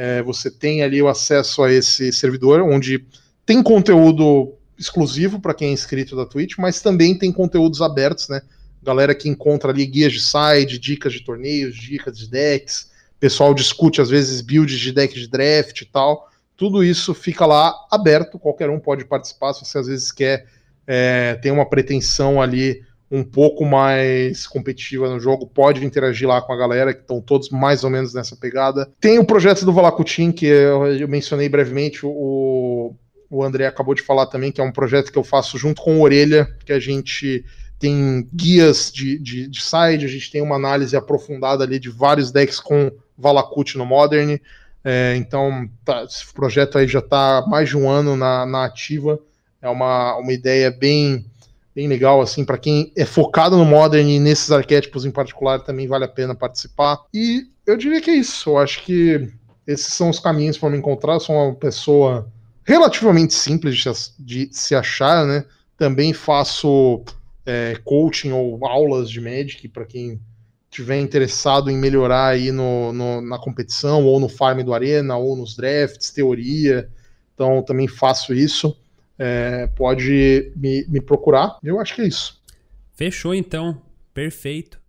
é, você tem ali o acesso a esse servidor, onde tem conteúdo exclusivo para quem é inscrito da Twitch, mas também tem conteúdos abertos, né? Galera que encontra ali guias de side, dicas de torneios, dicas de decks, pessoal discute às vezes builds de deck de draft e tal. Tudo isso fica lá aberto, qualquer um pode participar se você às vezes quer é, tem uma pretensão ali um pouco mais competitiva no jogo, pode interagir lá com a galera, que estão todos mais ou menos nessa pegada. Tem o projeto do Valacutin, que eu mencionei brevemente, o, o André acabou de falar também, que é um projeto que eu faço junto com o Orelha, que a gente tem guias de, de, de side, a gente tem uma análise aprofundada ali de vários decks com Valakut no Modern. É, então, tá, esse projeto aí já está mais de um ano na, na ativa. É uma, uma ideia bem bem legal, assim, para quem é focado no Modern e nesses arquétipos em particular, também vale a pena participar. E eu diria que é isso. Eu acho que esses são os caminhos para me encontrar. Eu sou uma pessoa relativamente simples de se, achar, né? Também faço é, coaching ou aulas de Magic para quem tiver interessado em melhorar aí no, no, na competição, ou no farm do Arena, ou nos drafts, teoria. Então, também faço isso é, pode me, me procurar. Eu acho que é isso. Fechou então. Perfeito.